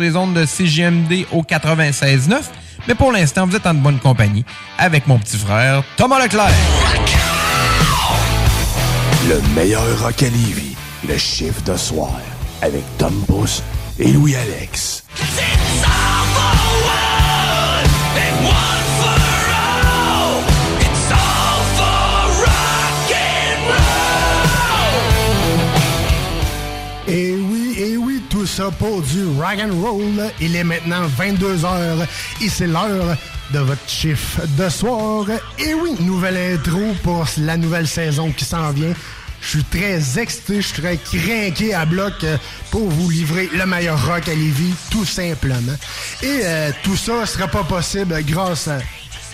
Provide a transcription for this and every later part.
les ondes de CGMD au 96.9. Mais pour l'instant, vous êtes en bonne compagnie avec mon petit frère Thomas Leclerc. Le meilleur rock à Lévis, le chiffre de soir, avec Tom Pousse et Louis-Alex. Pour du rock and roll. Il est maintenant 22h et c'est l'heure de votre chiffre de soir. Et oui, nouvelle intro pour la nouvelle saison qui s'en vient. Je suis très excité, je suis très craqué à bloc pour vous livrer le meilleur rock à Lévis, tout simplement. Et euh, tout ça sera pas possible grâce à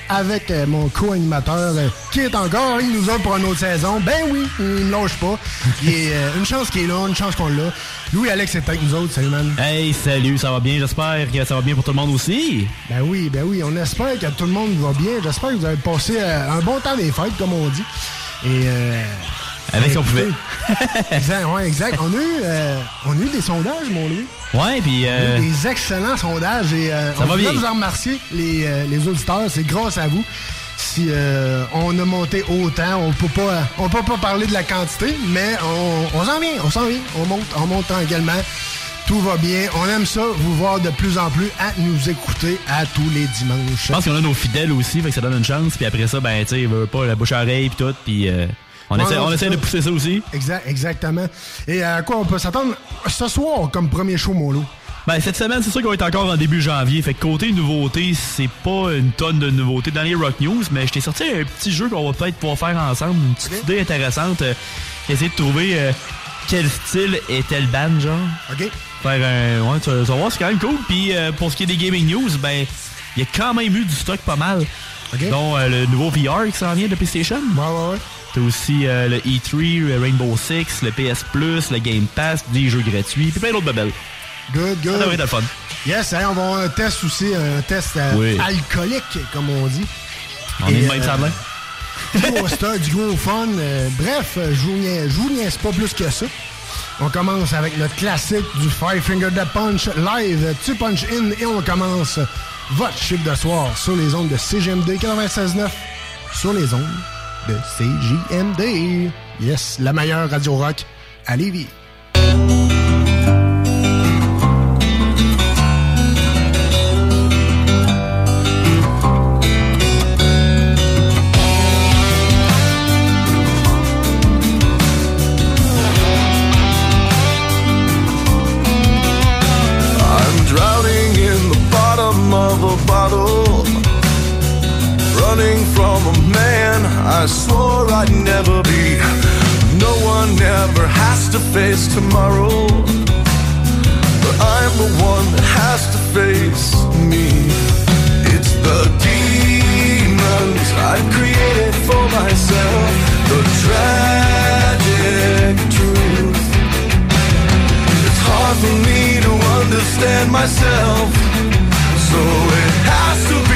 avec euh, mon co-animateur euh, qui est encore, il nous a pour une autre saison. Ben oui, il ne lâche pas. Il est, euh, une chance qu'il est là, une chance qu'on l'a. Louis Alex est avec nous autres, salut man. Hey, salut, ça va bien, j'espère que ça va bien pour tout le monde aussi. Ben oui, ben oui, on espère que tout le monde va bien. J'espère que vous avez passé un bon temps des fêtes, comme on dit. Et euh, Avec ce qu'on pouvait. exact, ouais, exact. On a eu, euh, on a eu des sondages, mon Louis. Ouais, puis euh, eu des excellents sondages et euh, Ça on va bien. vous en remercier, les, euh, les auditeurs. C'est grâce à vous. Si on a monté autant, on peut pas, on peut pas parler de la quantité, mais on, on s'en vient, on s'en vient, on monte, on monte tranquillement. Tout va bien. On aime ça, vous voir de plus en plus à nous écouter à tous les dimanches. je pense qu'on a nos fidèles aussi, fait que ça donne une chance. Puis après ça, ben, tu sais, il veut pas la bouche à oreille puis tout, puis euh, on essaie, on essaie de pousser ça aussi. Exact, exactement. Et à quoi on peut s'attendre ce soir comme premier show, mon loup? Ben, cette semaine, c'est sûr qu'on va être encore en début janvier. Fait que côté nouveauté, c'est pas une tonne de nouveautés dans les Rock News, mais je t'ai sorti un petit jeu qu'on va peut-être pouvoir faire ensemble. Une petite idée intéressante. euh, essayer de trouver euh, quel style est tel band, genre. OK? Faire un. Ouais, tu vas voir, c'est quand même cool. Puis euh, pour ce qui est des gaming news, ben, il y a quand même eu du stock pas mal. OK? Dont euh, le nouveau VR qui s'en vient de PlayStation. Ouais, ouais, ouais. T'as aussi euh, le E3, le Rainbow Six, le PS Plus, le Game Pass, des jeux gratuits, puis plein d'autres babelles. Good, good. Ça devrait être le fun. Yes, on va avoir un test aussi, un test euh, Oui. alcoolique, comme on dit. On Et, est même euh. Du gros du gros fun. euh, bref, je vous niaise- je vous niaise pas plus que ça. On commence avec notre classique du Five Finger Death Punch live, tu punch in et on commence votre chiffre de soir sur les ondes de CGMD 96.9 sur les ondes de CJMD. Yes, la meilleure radio rock à Lévis. I swore I'd never be. No one ever has to face tomorrow. But I'm the one that has to face me. It's the demons I've created for myself. The tragic truth. It's hard for me to understand myself. So it has to be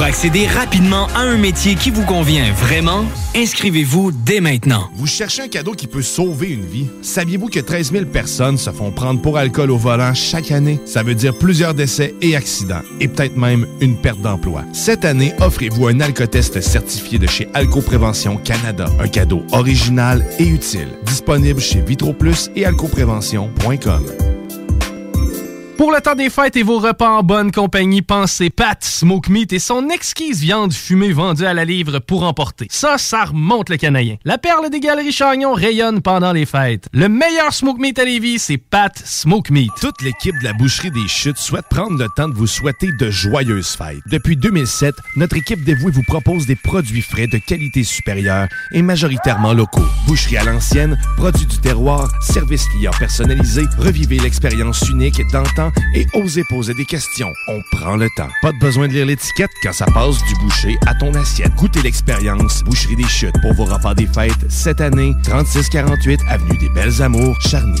Pour accéder rapidement à un métier qui vous convient vraiment, inscrivez-vous dès maintenant. Vous cherchez un cadeau qui peut sauver une vie? Saviez-vous que 13 000 personnes se font prendre pour alcool au volant chaque année? Ça veut dire plusieurs décès et accidents, et peut-être même une perte d'emploi. Cette année, offrez-vous un alcotest certifié de chez Alcoprévention Canada. Un cadeau original et utile. Disponible chez VitroPlus et alcoprévention.com. Pour le temps des fêtes et vos repas en bonne compagnie, pensez Pat Smoke Meat et son exquise viande fumée vendue à la livre pour emporter. Ça, ça remonte le canadien. La perle des galeries Chagnon rayonne pendant les fêtes. Le meilleur Smoke Meat à Lévis, c'est Pat Smoke Meat. Toute l'équipe de la Boucherie des Chutes souhaite prendre le temps de vous souhaiter de joyeuses fêtes. Depuis 2007, notre équipe dévouée vous propose des produits frais de qualité supérieure et majoritairement locaux. Boucherie à l'ancienne, produits du terroir, service client personnalisé, revivez l'expérience unique d'antan et osez poser des questions. On prend le temps. Pas de besoin de lire l'étiquette quand ça passe du boucher à ton assiette. Goûtez l'expérience Boucherie des Chutes pour vos repas des fêtes cette année, 3648 Avenue des Belles Amours, Charny.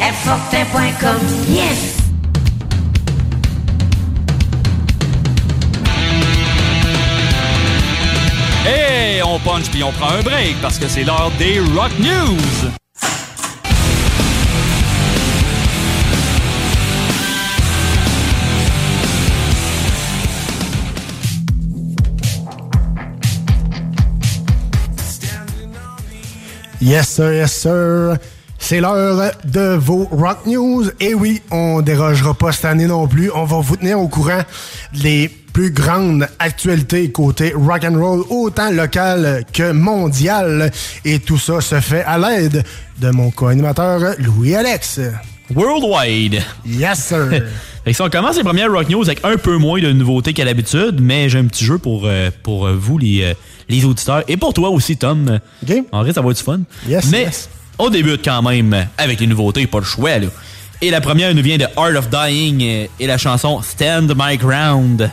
Airfortin.com, yes. Hey, on punch puis on prend un break parce que c'est l'heure des Rock News. Yes, sir, yes, sir. C'est l'heure de vos Rock News. Et oui, on dérogera pas cette année non plus. On va vous tenir au courant des plus grandes actualités côté rock and roll, autant local que mondial. Et tout ça se fait à l'aide de mon co-animateur Louis-Alex. Worldwide. Yes, sir. fait que si on commence les premières Rock News avec un peu moins de nouveautés qu'à l'habitude, mais j'ai un petit jeu pour, euh, pour vous, les, euh, les auditeurs, et pour toi aussi, Tom. En vrai, ça va être du fun. Yes, mais yes. On débute quand même avec les nouveautés, pas le choix. Là. Et la première nous vient de Art of Dying et la chanson Stand My Ground.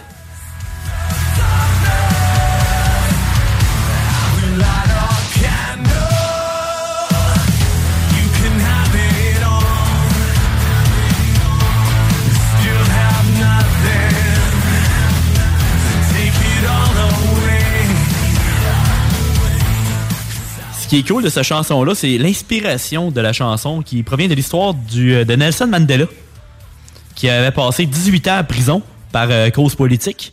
Ce qui est cool de cette chanson-là, c'est l'inspiration de la chanson qui provient de l'histoire euh, de Nelson Mandela, qui avait passé 18 ans en prison par euh, cause politique.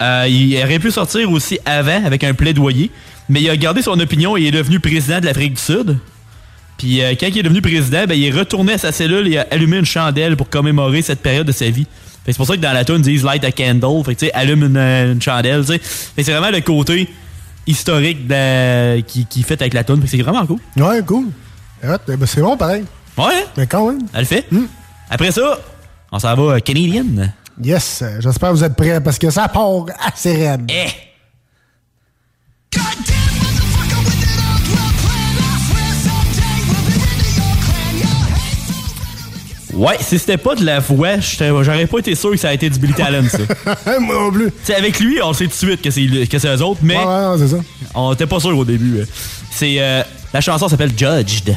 Euh, il aurait pu sortir aussi avant avec un plaidoyer, mais il a gardé son opinion et est devenu président de l'Afrique du Sud. Puis quand il est devenu président, ben, il est retourné à sa cellule et a allumé une chandelle pour commémorer cette période de sa vie. C'est pour ça que dans la tune ils disent light a candle, fait que, allume une, chandelle. C'est vraiment le côté historique de- qui, qui fait avec la que C'est vraiment cool. Ouais, cool. Eh ben, c'est bon, pareil. Ouais. Mais quand même. Elle le fait? Après ça, on s'en va à Canadian. Yes, euh, j'espère que vous êtes prêts parce que ça part assez raide. Eh! Ouais, si c'était pas de la voix, j'aurais pas été sûr que ça a été du Billy Talent, ça. Moi non plus. T'sais, avec lui, on sait tout de suite que c'est que c'est eux autres, mais Ouais, ouais, non, c'est ça. on était pas sûr au début. euh. C'est euh, la chanson s'appelle Judged.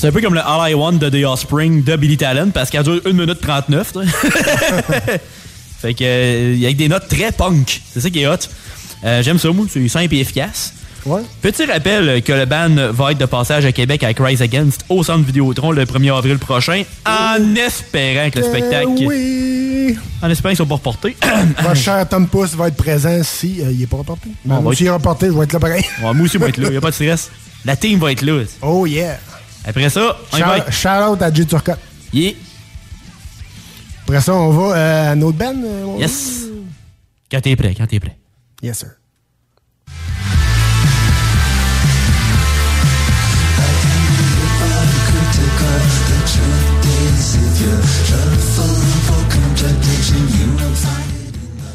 C'est un peu comme le All I Want de The Offspring de Billy Talent parce qu'elle dure 1 minute 39. toi. Fait que, il y a des notes très punk. C'est ça qui est hot. Euh, J'aime ça, moi. C'est simple et efficace. Ouais. Petit rappel que le band va être de passage à Québec avec Rise Against au centre Vidéotron le 1er avril prochain, en espérant que le spectacle. Eh oui! En espérant qu'ils sont pas reportés. Votre cher Tom Pouce va être présent si euh, il est pas reporté. Bon, on va S'il est reporté, je vais être là pareil. Ouais, moi aussi, je vais être là. Y a pas de stress. La team va être là. Oh yeah! Après ça, on y va. Shout, out à J Turcotte. Yeah. Après ça, on va euh, à notre band. euh, Yes. Quand t'es prêt, quand t'es prêt. Yes, sir.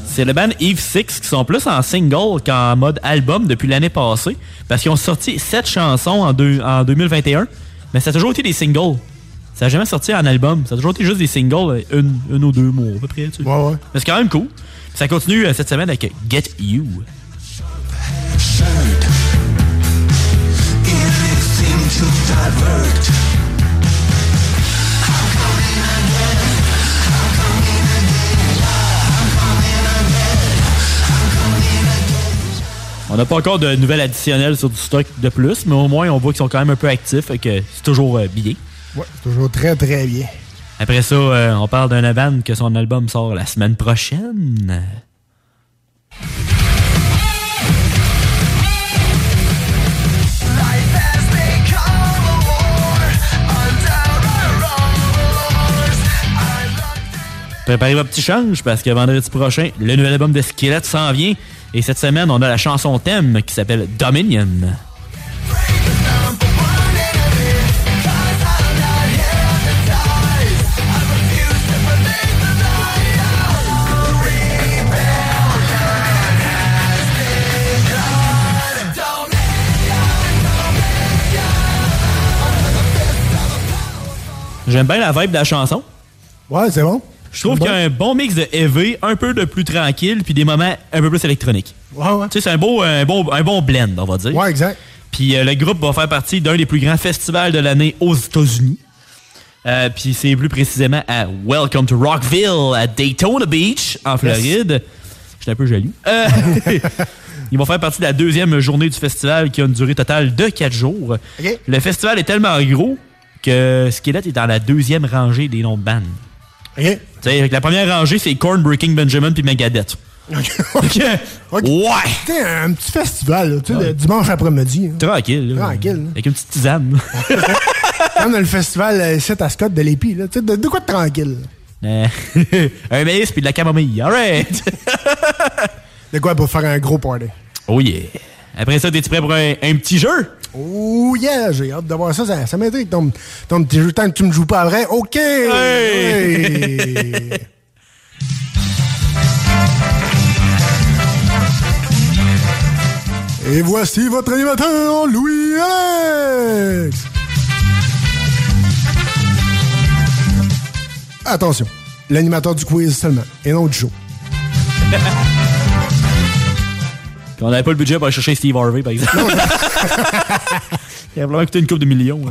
C'est le band Eve Six qui sont plus en single qu'en mode album depuis l'année passée. Parce qu'ils ont sorti 7 chansons en, deux- en 2021. Mais ça a toujours été des singles. Ça n'a jamais sorti en album. Ça a toujours été juste des singles, euh, une, une ou deux mois à peu près. tu sais. Ouais, ouais. Mais c'est quand même cool. Ça continue euh, cette semaine avec Get You. On n'a pas encore de nouvelles additionnelles sur du stock de plus, mais au moins on voit qu'ils sont quand même un peu actifs et que c'est toujours euh, bien. Ouais, c'est toujours très, très bien. Après ça, euh, on parle d'un band que son album sort la semaine prochaine. Préparez votre petit change parce que vendredi prochain, le nouvel album de Skelett s'en vient. Et cette semaine, on a la chanson thème qui s'appelle Dominion. J'aime bien la vibe de la chanson. Ouais, c'est bon. Je trouve qu'il y a un bon mix de heavy, un peu de plus tranquille, puis des moments un peu plus électroniques. Ouais, ouais. Tu sais, c'est un beau, un, bon, un bon blend, on va dire. Ouais, exact. Puis euh, le groupe va faire partie d'un des plus grands festivals de l'année aux États-Unis. Euh, puis c'est plus précisément à Welcome to Rockville, à Daytona Beach, en Floride. J'étais un peu jaloux. Euh, ils vont faire partie de la deuxième journée du festival qui a une durée totale de 4 jours. OK. Le festival est tellement gros que Skillet est dans la deuxième rangée des noms de bandes. OK. La première rangée, c'est Korn, Breaking Benjamin puis Megadeth. OK. Ouais! Sais, un petit festival, là, tu sais, dimanche après-midi. hein. Tranquille. là. Tranquille, là. Avec une petite tisane. Comme le festival euh, ici à Scott de l'Épi, là. Tu sais, de, de quoi de tranquille? Euh, un maïs puis de la camomille. All right! De quoi pour faire un gros party? Oh yeah! Après ça, t'es-tu prêt pour un, un petit jeu? Oh yeah, j'ai hâte de voir ça. Ça, ça m'intrigue ton, ton petit jeu. Tant que tu me joues pas vrai, OK! Hey! Et voici votre animateur, Louis-Alex! Attention, l'animateur du quiz seulement, et non du show. Puis on n'avait pas le budget pour aller chercher Steve Harvey, par exemple. Il a vraiment coûté une coupe de millions.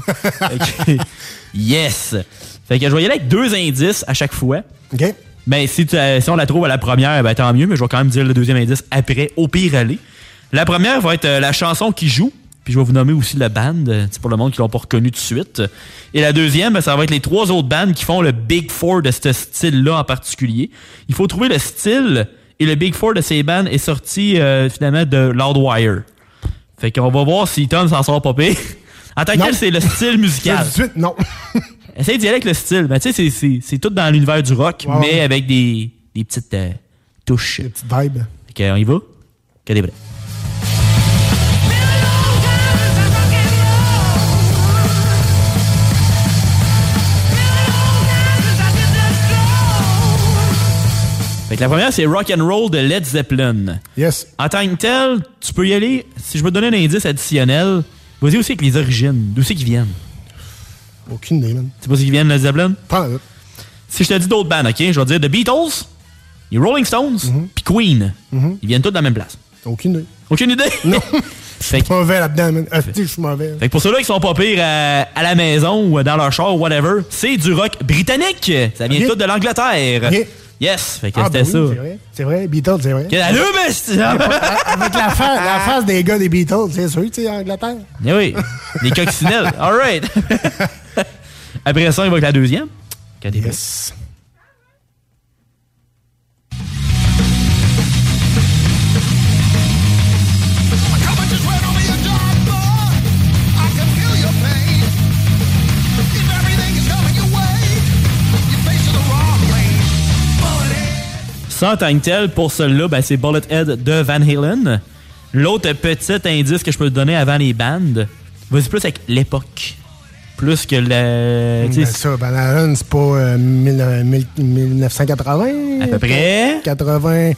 yes! Fait que je vais y aller avec deux indices à chaque fois. OK? Ben, si, euh, si on la trouve à la première, ben tant mieux, mais je vais quand même dire le deuxième indice après, au pire aller. La première va être euh, la chanson qui joue, puis je vais vous nommer aussi le band, euh, c'est pour le monde qui l'ont pas reconnu tout de suite. Et la deuxième, ben, ça va être les trois autres bands qui font le Big Four de ce style-là en particulier. Il faut trouver le style, et le Big Four de ces bands est sorti euh, finalement de Loudwire. Fait qu'on va voir si Tom s'en sort pas pire. En tant que tel, c'est le style musical. Tout de suite, non. Essaye d'y aller avec le style. Ben, tu sais, c'est- tout dans l'univers du rock, mais avec des, des petites euh, touches. Des petites vibes. Ok, on y va? Que des vrais. Fait que la première, c'est Rock and Roll de Led Zeppelin. Yes. En tant que tel, tu peux y aller. Si je veux te donner un indice additionnel, vas-y aussi avec les origines. D'où c'est qu'ils viennent? Aucune idée, man. Tu sais pas s'ils viennent, Led Zeppelin? Pas Si je te dis d'autres bands, ok, je vais dire The Beatles, les Rolling Stones, Mhm. puis Queen. Ils viennent tous de la même place. Aucune idée. Aucune idée? Non. Je suis mauvais là-dedans. Ah, je suis mauvais. Fait que pour ceux-là qui sont pas pires à, à la maison ou dans leur char ou whatever, c'est du rock britannique. Ça vient tout de l'Angleterre. Yes, fait que Ah, c'était ben oui, ça. C'est vrai, c'est vrai, Beatles, c'est vrai. Que la Avec la, fa- la face des gars des Beatles, c'est sûr, tu sais, en Angleterre. Eh oui, des coccinelles. All right. Après ça, il va avec la deuxième. Yes. Ça, en tant que tel, pour celui-là, ben, c'est Bullet Head de Van Halen. L'autre petit indice que je peux te donner avant les bandes, vas-y plus avec l'époque. Plus que le. tu Ben, sais, ça, Van Halen, c'est pas euh, mille- euh, mille- 1980? À peu près. 80,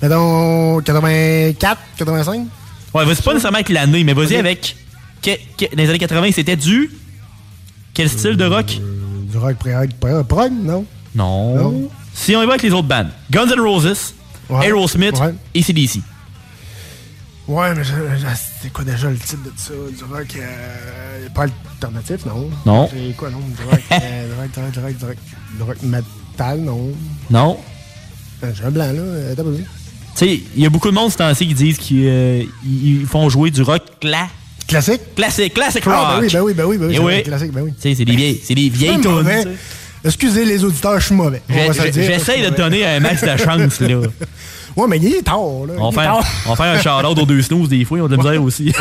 mettons, 84, 85? Ouais, vas-y pas nécessairement avec l'année, mais vas-y avec. que- que- dans les années 80, c'était du. Quel style de rock? Du rock prog, prog, non? Non. Non? Si on y va avec les autres bandes Guns N' Roses, Ouais. Aerosmith, Ouais. ACDC. Ouais, mais je- je- c'est quoi déjà le titre de ça? Du rock, euh, pas alternatif, non? Non. C'est quoi, non? Du rock, euh, du rock, du rock, du rock, du rock, du rock metal, non? Non. Euh, J'ai un blanc, là. euh, t'as pas vu? Tu sais, il y a beaucoup de monde ce temps-ci qui disent qu'ils euh, ils font jouer du rock cla Classique? classique, classic rock. Ah, ben oui, ben oui, ben oui, ben oui. Eh oui. classique, ben oui. Tu sais, c'est des vieilles, c'est des vieilles tunes. Excusez les auditeurs, je suis mauvais. J'essaye de donner un max de chance, là. Ouais, mais il est tard, là. On tard. on faire un shout-out aux deux snooze des fois, ils ont de la misère aussi.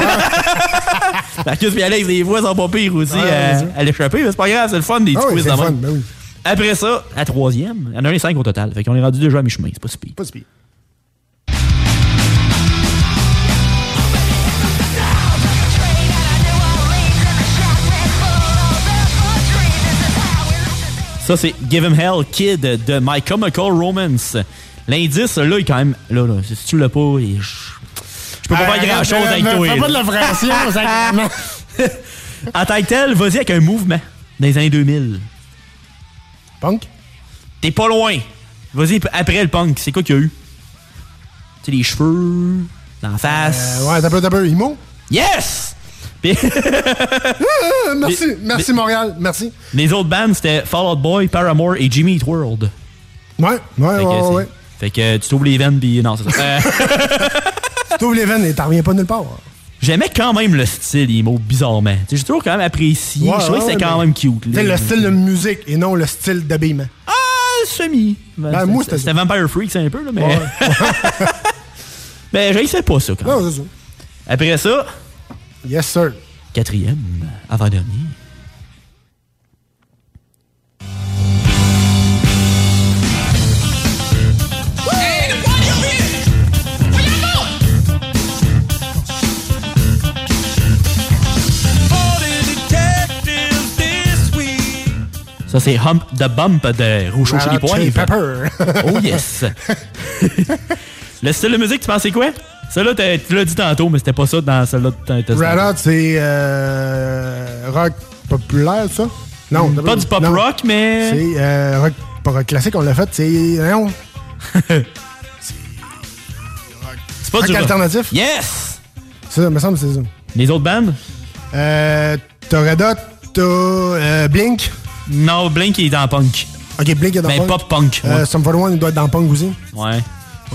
Marcus et Alex, des fois, sont pas pires aussi à, vas-y. à l'échapper, mais c'est pas grave, c'est le fun des Ah petits quiz ben. Après ça, la troisième, il y en a un et cinq au total. Fait qu'on est rendu déjà à mi-chemin, c'est pas si pire. Pas si pire. Ça, c'est Give 'em Hell Kid de My Chemical Romance. L'indice, là, est quand même. Là, là, si tu l'as pas, il- je je peux pas Euh, faire grand chose avec toi. Fais là. pas de la fraction, sacrément. En tant que tel, vas-y avec un mouvement dans les années 2000. Punk? T'es pas loin. Vas-y après le punk, c'est quoi qu'il y a eu? Tu sais, les cheveux, la face. Euh, ouais, t'as peu, t'as peu. Imo? Yes! Puis- Ah, merci, merci Montréal, merci. les autres bands, c'était Fall Out Boy, Paramore et Jimmy Eat World. Ouais, ouais, Fait ouais, que, ouais. c'est- ouais. fait que tu t'ouvres les veines, puis non, c'est ça. Euh, T'ouvres les veines et t'en reviens pas nulle part. J'aimais quand même le style emo, bizarrement. Tu sais, J'ai toujours quand même apprécié. Ouais, je trouvais que c'était quand même cute. Tu sais, le style de musique et non le style d'habillement. Ah, semi. Ben, moi, c'était. Vampire Freak, c'est un peu, là, mais. Ouais. mais j'haïssais pas ça quand même. Non, c'est ça. Après ça, Yes, sir. quatrième, avant-dernier. Ça, c'est Hump the Bump de Rougeau chez les Red Chili. Pepper. Oh yes! le style de musique, tu pensais quoi? Celle-là, t'as- tu l'as dit tantôt, mais c'était pas ça dans celle-là. Hot, c'est euh, rock populaire, ça? Non, Mm, Pas du pop non. rock, mais. C'est euh, rock, pas rock classique, on l'a fait, c'est. Non, C'est pas rock du rock. alternatif. Yes! Ça, me semble c'est ça. Les autres bandes? Euh, t'as Red Hot, t'as euh, Blink. Non, Blink il est dans punk. Ok, Blink est dans Mais punk. pop punk. Euh, ouais. Sum 41, il doit être dans punk aussi. Ouais.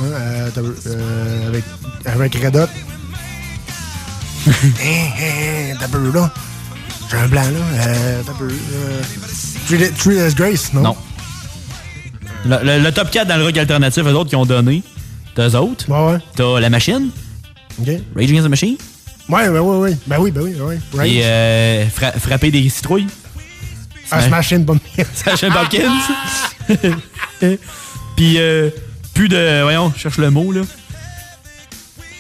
Euh, euh, avec, avec Red Hot. Hein, hein, T'as peu, là. J'ai un blanc, là. Euh, T'as peu. Euh, Three Three Days Grace, non? Non. Le, le- le top 4 dans le rock alternatif, eux autres qui ont donné. T'as eux autres. Ouais, ouais. T'as La Machine. Ok. Rage Against the Machine. Ouais, ouais, ouais, ouais. Ben oui, ben oui, ben oui. Rage. Et euh, fra- Frapper des citrouilles. Ah, Smashing Pumpkins. Smashing Pumpkins. Puis, euh, plus de. Voyons, je cherche le mot, là.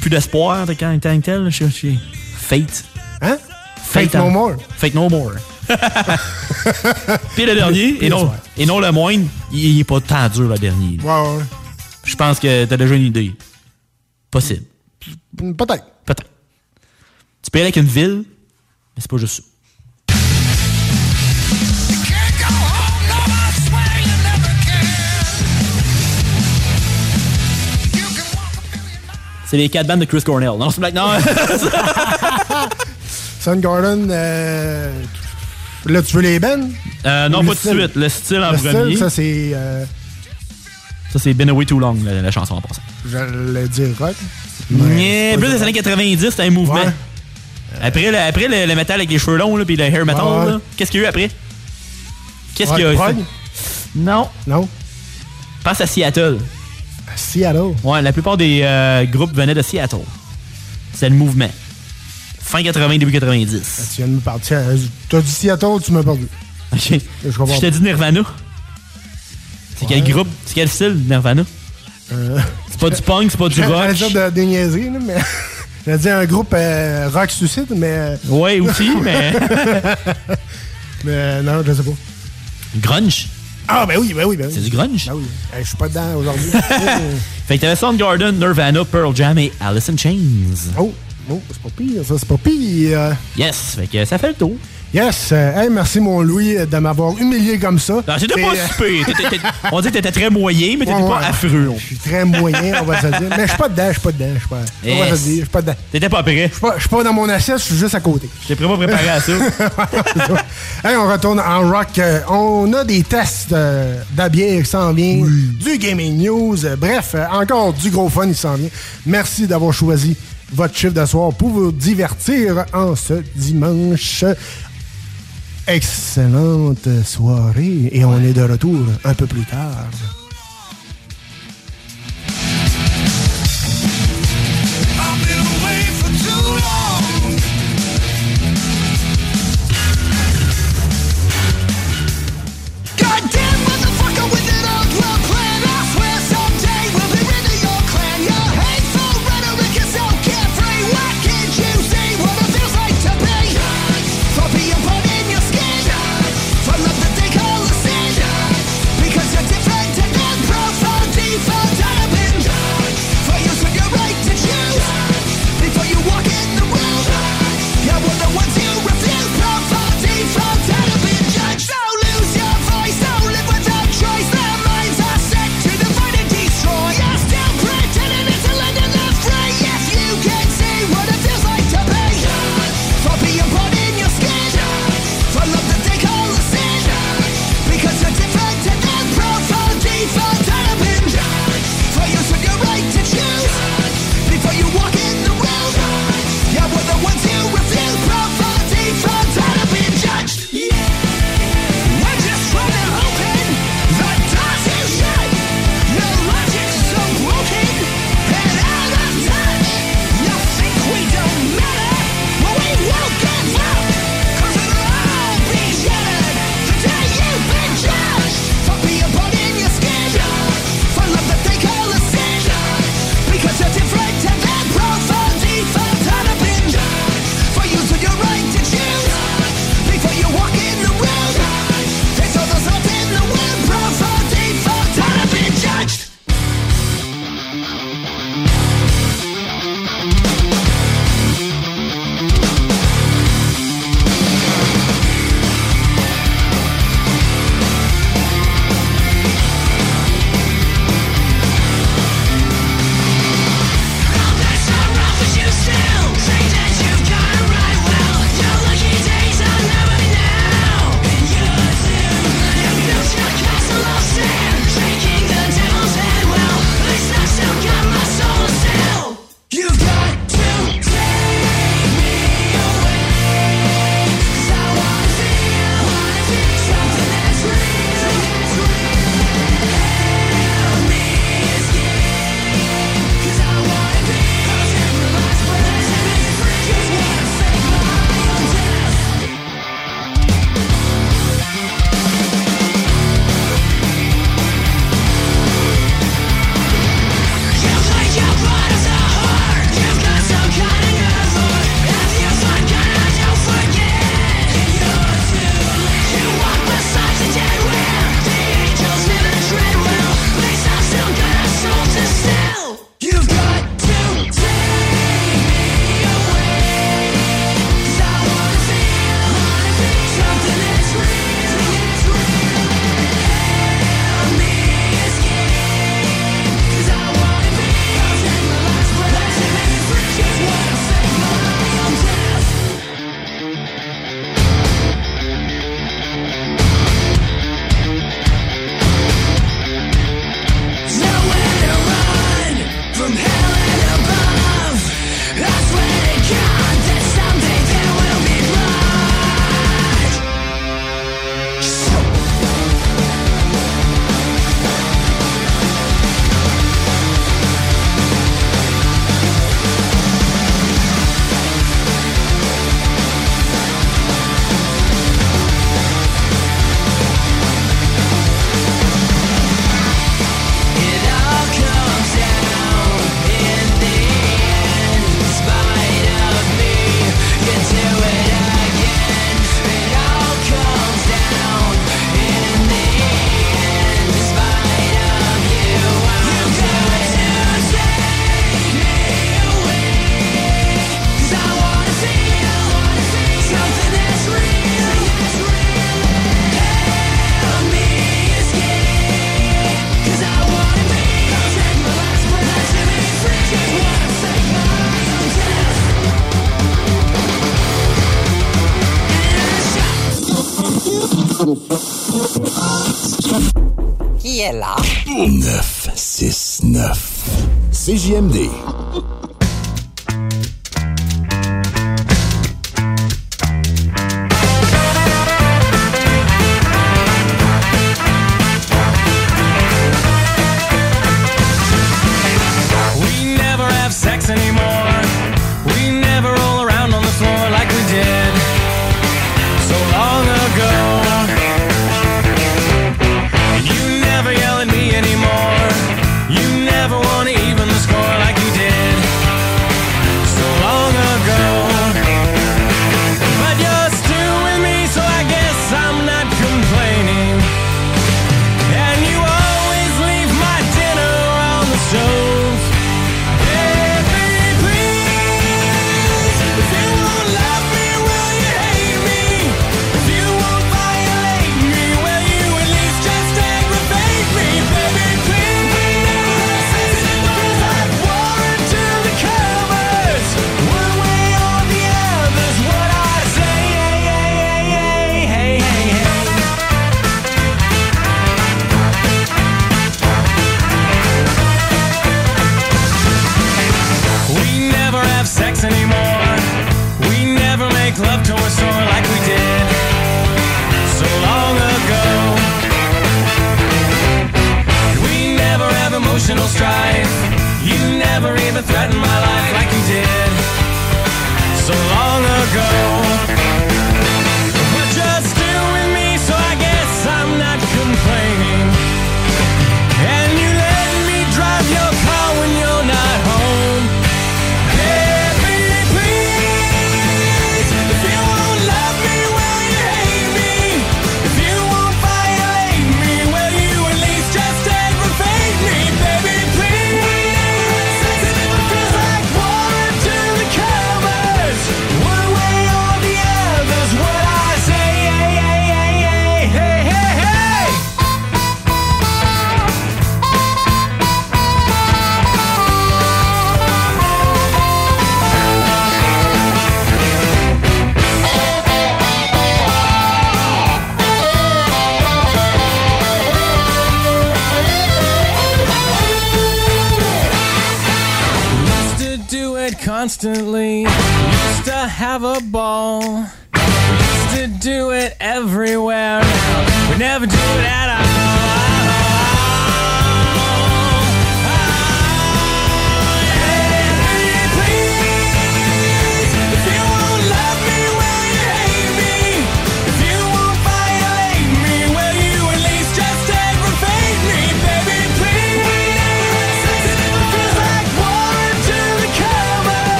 Plus d'espoir de quand tant que tel. Je cherche. Fate. Hein? Fate, Fate No. More. Fate No More. Puis le dernier, et non, et non le moindre, il, il est pas tant dur le dernier. Ouais, ouais. Je pense que t'as déjà une idée. Possible. Peut-être. Peut-être. Tu peux aller avec une ville, mais c'est pas juste ça. C'est les quatre bandes de Chris Cornell. Non, c'est blague. Non. Soundgarden, euh, là, tu veux les bands? Euh, non, Le pas tout de suite. Le style en Le premier. style, ça, c'est... Euh, Ça, c'est Been Away Too Long, la, la chanson en passant. J'allais dire rock. Yeah, plus des années 90, c'était un mouvement. Ouais. Après, le, après le, le métal avec les cheveux longs, là, puis le hair metal, Ouais, ouais. là, qu'est-ce qu'il y a eu après? Qu'est-ce Rock qu'il y a eu? Non. Non. Pense à Seattle. Seattle. Ouais, la plupart des euh, groupes venaient de Seattle. C'est le mouvement. Fin 80, début 90. Tu viens de me parler. Tiens, T'as dit Seattle, tu m'as perdu. Ok. Je comprends Je t'ai dit Nirvana. C'est quel groupe? C'est quel style, Nirvana? Euh, C'est pas du punk, c'est pas du rock? Dire de, des niaiseries, là, mais. J'allais dire un groupe euh, rock suicide, mais. Ouais, aussi, mais. mais non, je sais pas. Grunge? Ah, ben oui, ben oui, ben oui. C'est du grunge? Ben oui. Hey, je suis pas dedans aujourd'hui. Fait que t'avais Soundgarden, Nirvana, Pearl Jam et Alice in Chains. oh, oh, c'est pas pire, ça, c'est pas pire. Yes, fait que ça fait le tour. Yes, euh, hey, merci mon Louis de m'avoir humilié comme ça. Non, c'était pas euh, super. On dit que t'étais très moyen, mais t'étais Ouais, pas affreux. Je suis très moyen, on va se dire. Mais je suis pas dedans, je suis pas dedans, je suis pas. On va se Yes. dire, je suis pas dedans. T'étais pas prêt. Je suis pas, je suis pas dans mon assiette, je suis juste à côté. J'étais pas préparé à ça. Hey, on retourne en rock. Euh, on a des tests euh, bière qui s'en vient, du gaming news. Euh, bref, euh, encore du gros fun qui s'en vient. Merci d'avoir choisi votre chiffre de soir pour vous divertir en ce dimanche. Excellente soirée et on est de retour un peu plus tard. Là? 969. CJMD. Never want to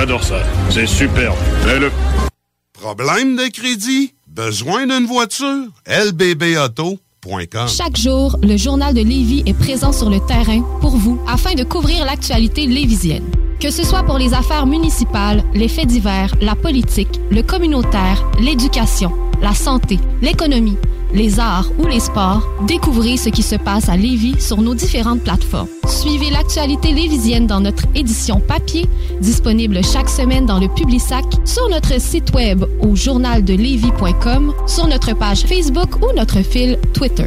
j'adore ça. C'est superbe. Fais-le. Problème de crédit? Besoin d'une voiture? lbbauto.com Chaque jour, le journal de Lévis est présent sur le terrain pour vous afin de couvrir l'actualité lévisienne. Que ce soit pour les affaires municipales, les faits divers, la politique, le communautaire, l'éducation, la santé, l'économie, les arts ou les sports, découvrez ce qui se passe à Lévis sur nos différentes plateformes. Suivez l'actualité lévisienne dans notre édition papier, disponible chaque semaine dans le Publisac, sur notre site web au journaldelevis.com, sur notre page Facebook ou notre fil Twitter.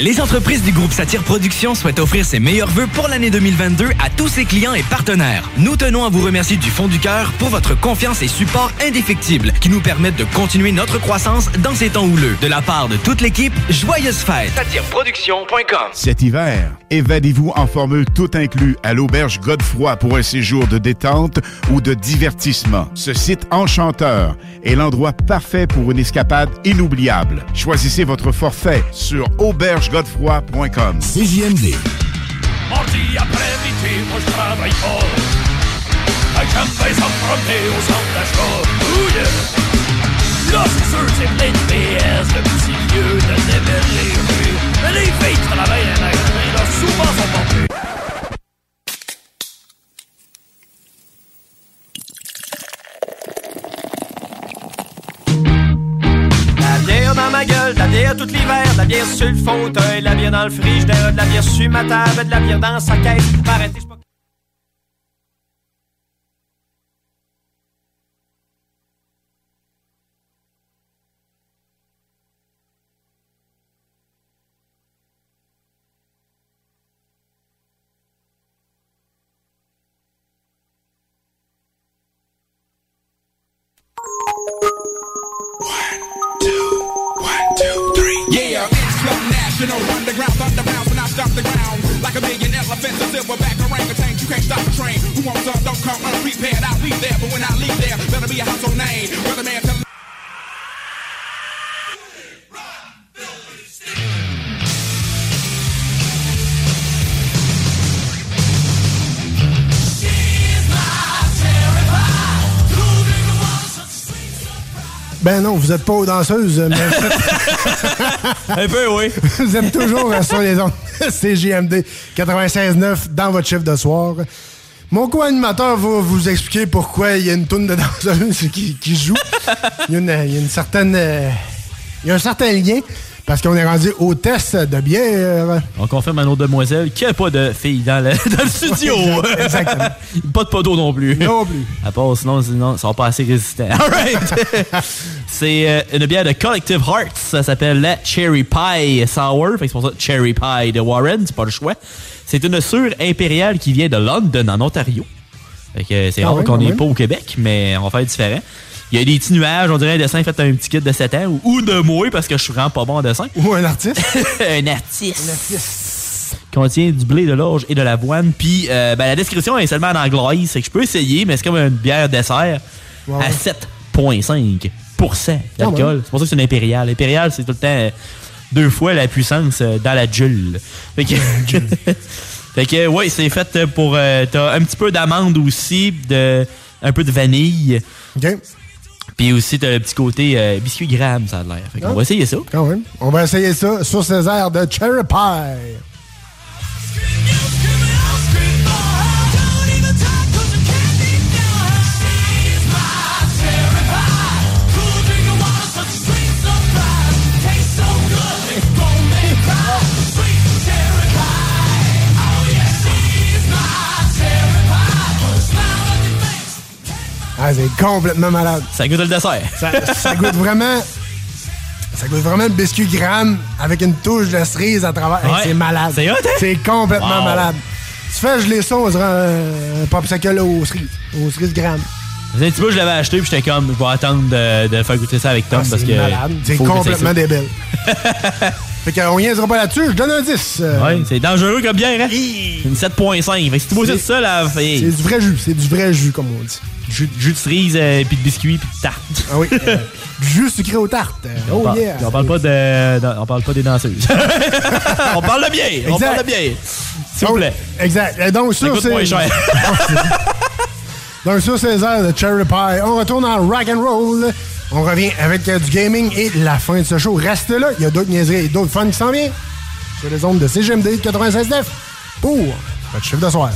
Les entreprises du groupe Satire Productions souhaitent offrir ses meilleurs vœux pour l'année 2022 à tous ses clients et partenaires. Nous tenons à vous remercier du fond du cœur pour votre confiance et support indéfectible qui nous permettent de continuer notre croissance dans ces temps houleux. De la part de toute l'équipe, joyeuses fêtes. SatireProduction.com Cet hiver, évadez-vous en formule tout inclus à l'auberge Godefroy pour un séjour de détente ou de divertissement. Ce site enchanteur est l'endroit parfait pour une escapade inoubliable. Choisissez votre forfait sur aubergegodefroy.com. CJMD. Mardi après-midi, moi je travaille. Fait que j'aime bien s'emprunter au centre d'achat. Oh yeah! Là, c'est sûr, c'est plein de PS, le petit vieux de débile les rues. Mais les filles travaillent à magasin, là, souvent sont pas dans ma gueule, de la bière tout l'hiver, de la bière sur le fauteuil, de la bière dans le frigidaire, de la bière sur ma table, de la bière dans sa caisse. Arrêtez. Vous êtes pas aux danseuses, mais vous êtes- Un peu, oui. vous êtes toujours euh, sur les ondes CGMD 96.9 dans votre chiffre de soir. Mon co-animateur va vous expliquer pourquoi il y a une toune de danseuses qui, qui joue. Il y a une, il y a une certaine... euh, il y a un certain lien parce qu'on est rendu au test de bière. On confirme à nos demoiselles qu'il n'y a pas de filles dans le, dans le studio. Exactement. pas de poteau non plus. Non plus. À part, sinon, sinon, ils sont pas assez résistants. All right. c'est euh, une bière de Collective Hearts. Ça s'appelle la Cherry Pie Sour. C'est pour ça Cherry Pie de Warren. C'est pas le choix. C'est une sûre impériale qui vient de London, en Ontario. Fait que c'est Ah rare qu'on ah n'est ouais. pas au Québec, mais on va faire différent. Il y a des petits nuages, on dirait un dessin fait à un petit kid de 7 ans, ou, ou de moi, parce que je suis vraiment pas bon en dessin. Ou un artiste. un artiste. Contient du blé, de l'orge et de l'avoine. Puis euh, ben, la description est seulement en anglais. C'est que je peux essayer, mais c'est comme une bière dessert à ouais. 7,5% d'alcool. Ah. C'est pour ça que c'est une impériale. Impériale, c'est tout le temps euh, deux fois la puissance euh, dans la Julle. Fait que, fait que ouais, c'est fait pour. euh, T'as un petit peu d'amande aussi, de, un peu de vanille. OK. Puis aussi, t'as le petit côté euh, biscuit gramme, ça a l'air. Fait qu'on Ah. va essayer ça. Quand même. On va essayer ça sur ces airs de Cherry Pie. Ah, c'est complètement malade. Ça goûte le dessert. Ça, ça goûte vraiment. Ça goûte vraiment le biscuit gramme avec une touche de cerise à travers. Hey, c'est malade. C'est hot, hein? C'est complètement Wow. malade. Tu fais geler ça, on dirait un, un popsicle aux cerises. Aux cerises gramme. Un petit peu, je l'avais acheté, puis j'étais comme, je vais attendre de, de faire goûter ça avec Tom Ah, parce c'est que. malade. C'est complètement débile. fait qu'on niaisera pas là-dessus, je donne un 10. euh, Ouais, c'est dangereux comme bière, hein? Une 7.5. Fait que si tu bois ça, là, fait. C'est du vrai jus, c'est du vrai jus, comme on dit. Jus, jus de cerise, euh, puis de biscuits, puis de tarte. Ah oui. euh, jus sucré aux tartes. on, Oh yeah. on parle pas de, on parle pas des danseuses. on parle de bière. On Exact. parle de bière. S'il vous plaît. Exact. Et donc, Ça sur coûte ces... moins cher. donc, sur ces airs de Cherry Pie, on retourne en rock and roll. On revient avec euh, du gaming et la fin de ce show. Restez là, il y a d'autres niaiseries et d'autres fun qui s'en viennent. Sur les ondes de CGMD 96.9 pour votre chiffre de soir.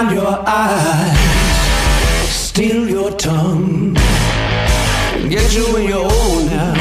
Steal your eyes, steal your tongue, get you in your own now.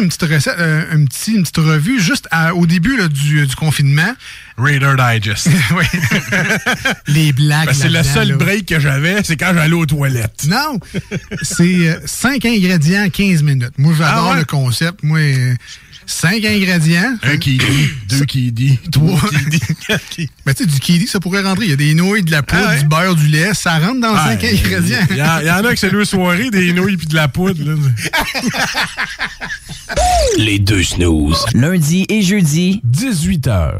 Une petite recette, euh, une petite revue juste à- au début là, du, du confinement. Raider Digest. oui. Les blagues. Ben, c'est le seul là. break que j'avais, c'est quand j'allais aux toilettes. Non, c'est 5 ingrédients, 15 minutes. Moi, j'adore Ah ouais? le concept. Moi, 5 ingrédients. Un qui dit, deux dit, Trois. Ben, tu sais, du kiwi, ça pourrait rentrer. Il y a des nouilles, de la poudre, Ah ouais? du beurre, du lait. Ça rentre dans Ah, 5 ingrédients. Il y, en- il y en a que c'est deux soirées, des nouilles puis de la poudre. là. Les deux snooze. Lundi et jeudi, 18h.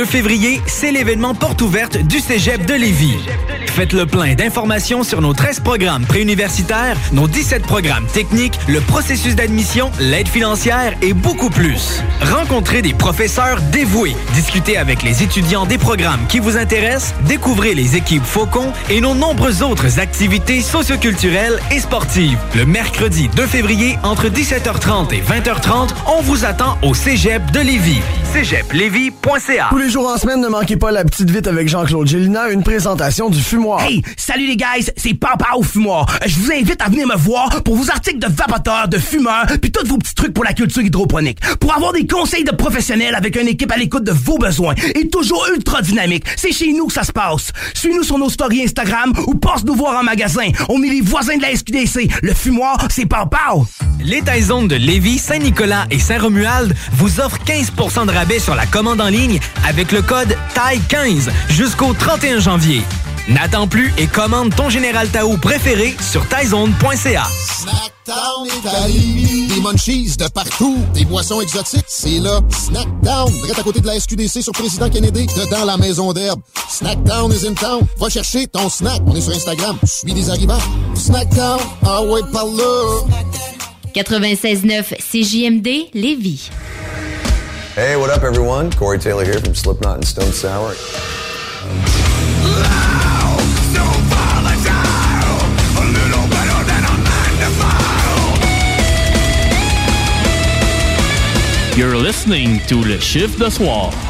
2 février, c'est l'événement porte ouverte du Cégep de Lévis. Faites le plein d'informations sur nos 13 programmes préuniversitaires, nos 17 programmes techniques, le processus d'admission, l'aide financière et beaucoup plus. Rencontrez des professeurs dévoués, discutez avec les étudiants des programmes qui vous intéressent, découvrez les équipes Faucon et nos nombreuses autres activités socioculturelles et sportives. Le mercredi 2 février, entre 17h30 et 20h30, on vous attend au Cégep de Lévis. cégeplevy.ca Tous les jours en semaine, ne manquez pas la petite vite avec Jean-Claude Gélina, une présentation du fumoir. Hey, salut les guys, c'est Papa au fumoir. Je vous invite à venir me voir pour vos articles de vapoteurs, de fumeurs, puis tous vos petits trucs pour la culture hydroponique. Pour avoir des conseils de professionnels avec une équipe à l'écoute de vos besoins et toujours ultra dynamique. C'est chez nous que ça se passe. Suis-nous sur nos stories Instagram ou passe nous voir en magasin. On est les voisins de la SQDC. Le fumoir, c'est Papa. Les Taizones de Lévis, Saint-Nicolas et Saint-Romuald vous offrent 15% de rabais sur la commande en ligne avec le code TAI15 jusqu'au 31 janvier. N'attends plus et commande ton Général Tao préféré sur taizone.ca. Snackdown Italie. Des munchies de partout. Des boissons exotiques. C'est là. Snackdown. Direct à côté de la SQDC sur Président Kennedy. Dedans la maison d'herbe. Snackdown is in town. Va chercher ton snack. On est sur Instagram. Suis des arrivants. Snackdown. Ah ouais, par là. 96.9 CJMD Lévis. Hey, what up, everyone? Corey Taylor here from Slipknot and Stone Sour. You're listening to Le Chiffre de Soir.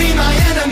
be my enemy.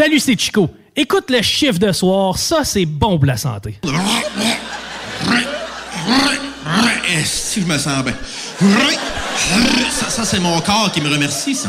Salut, c'est Chico. Écoute le chiffre de soir, ça c'est bon pour la santé. Si je me sens bien? Ça, ça, c'est mon corps qui me remercie. Ça.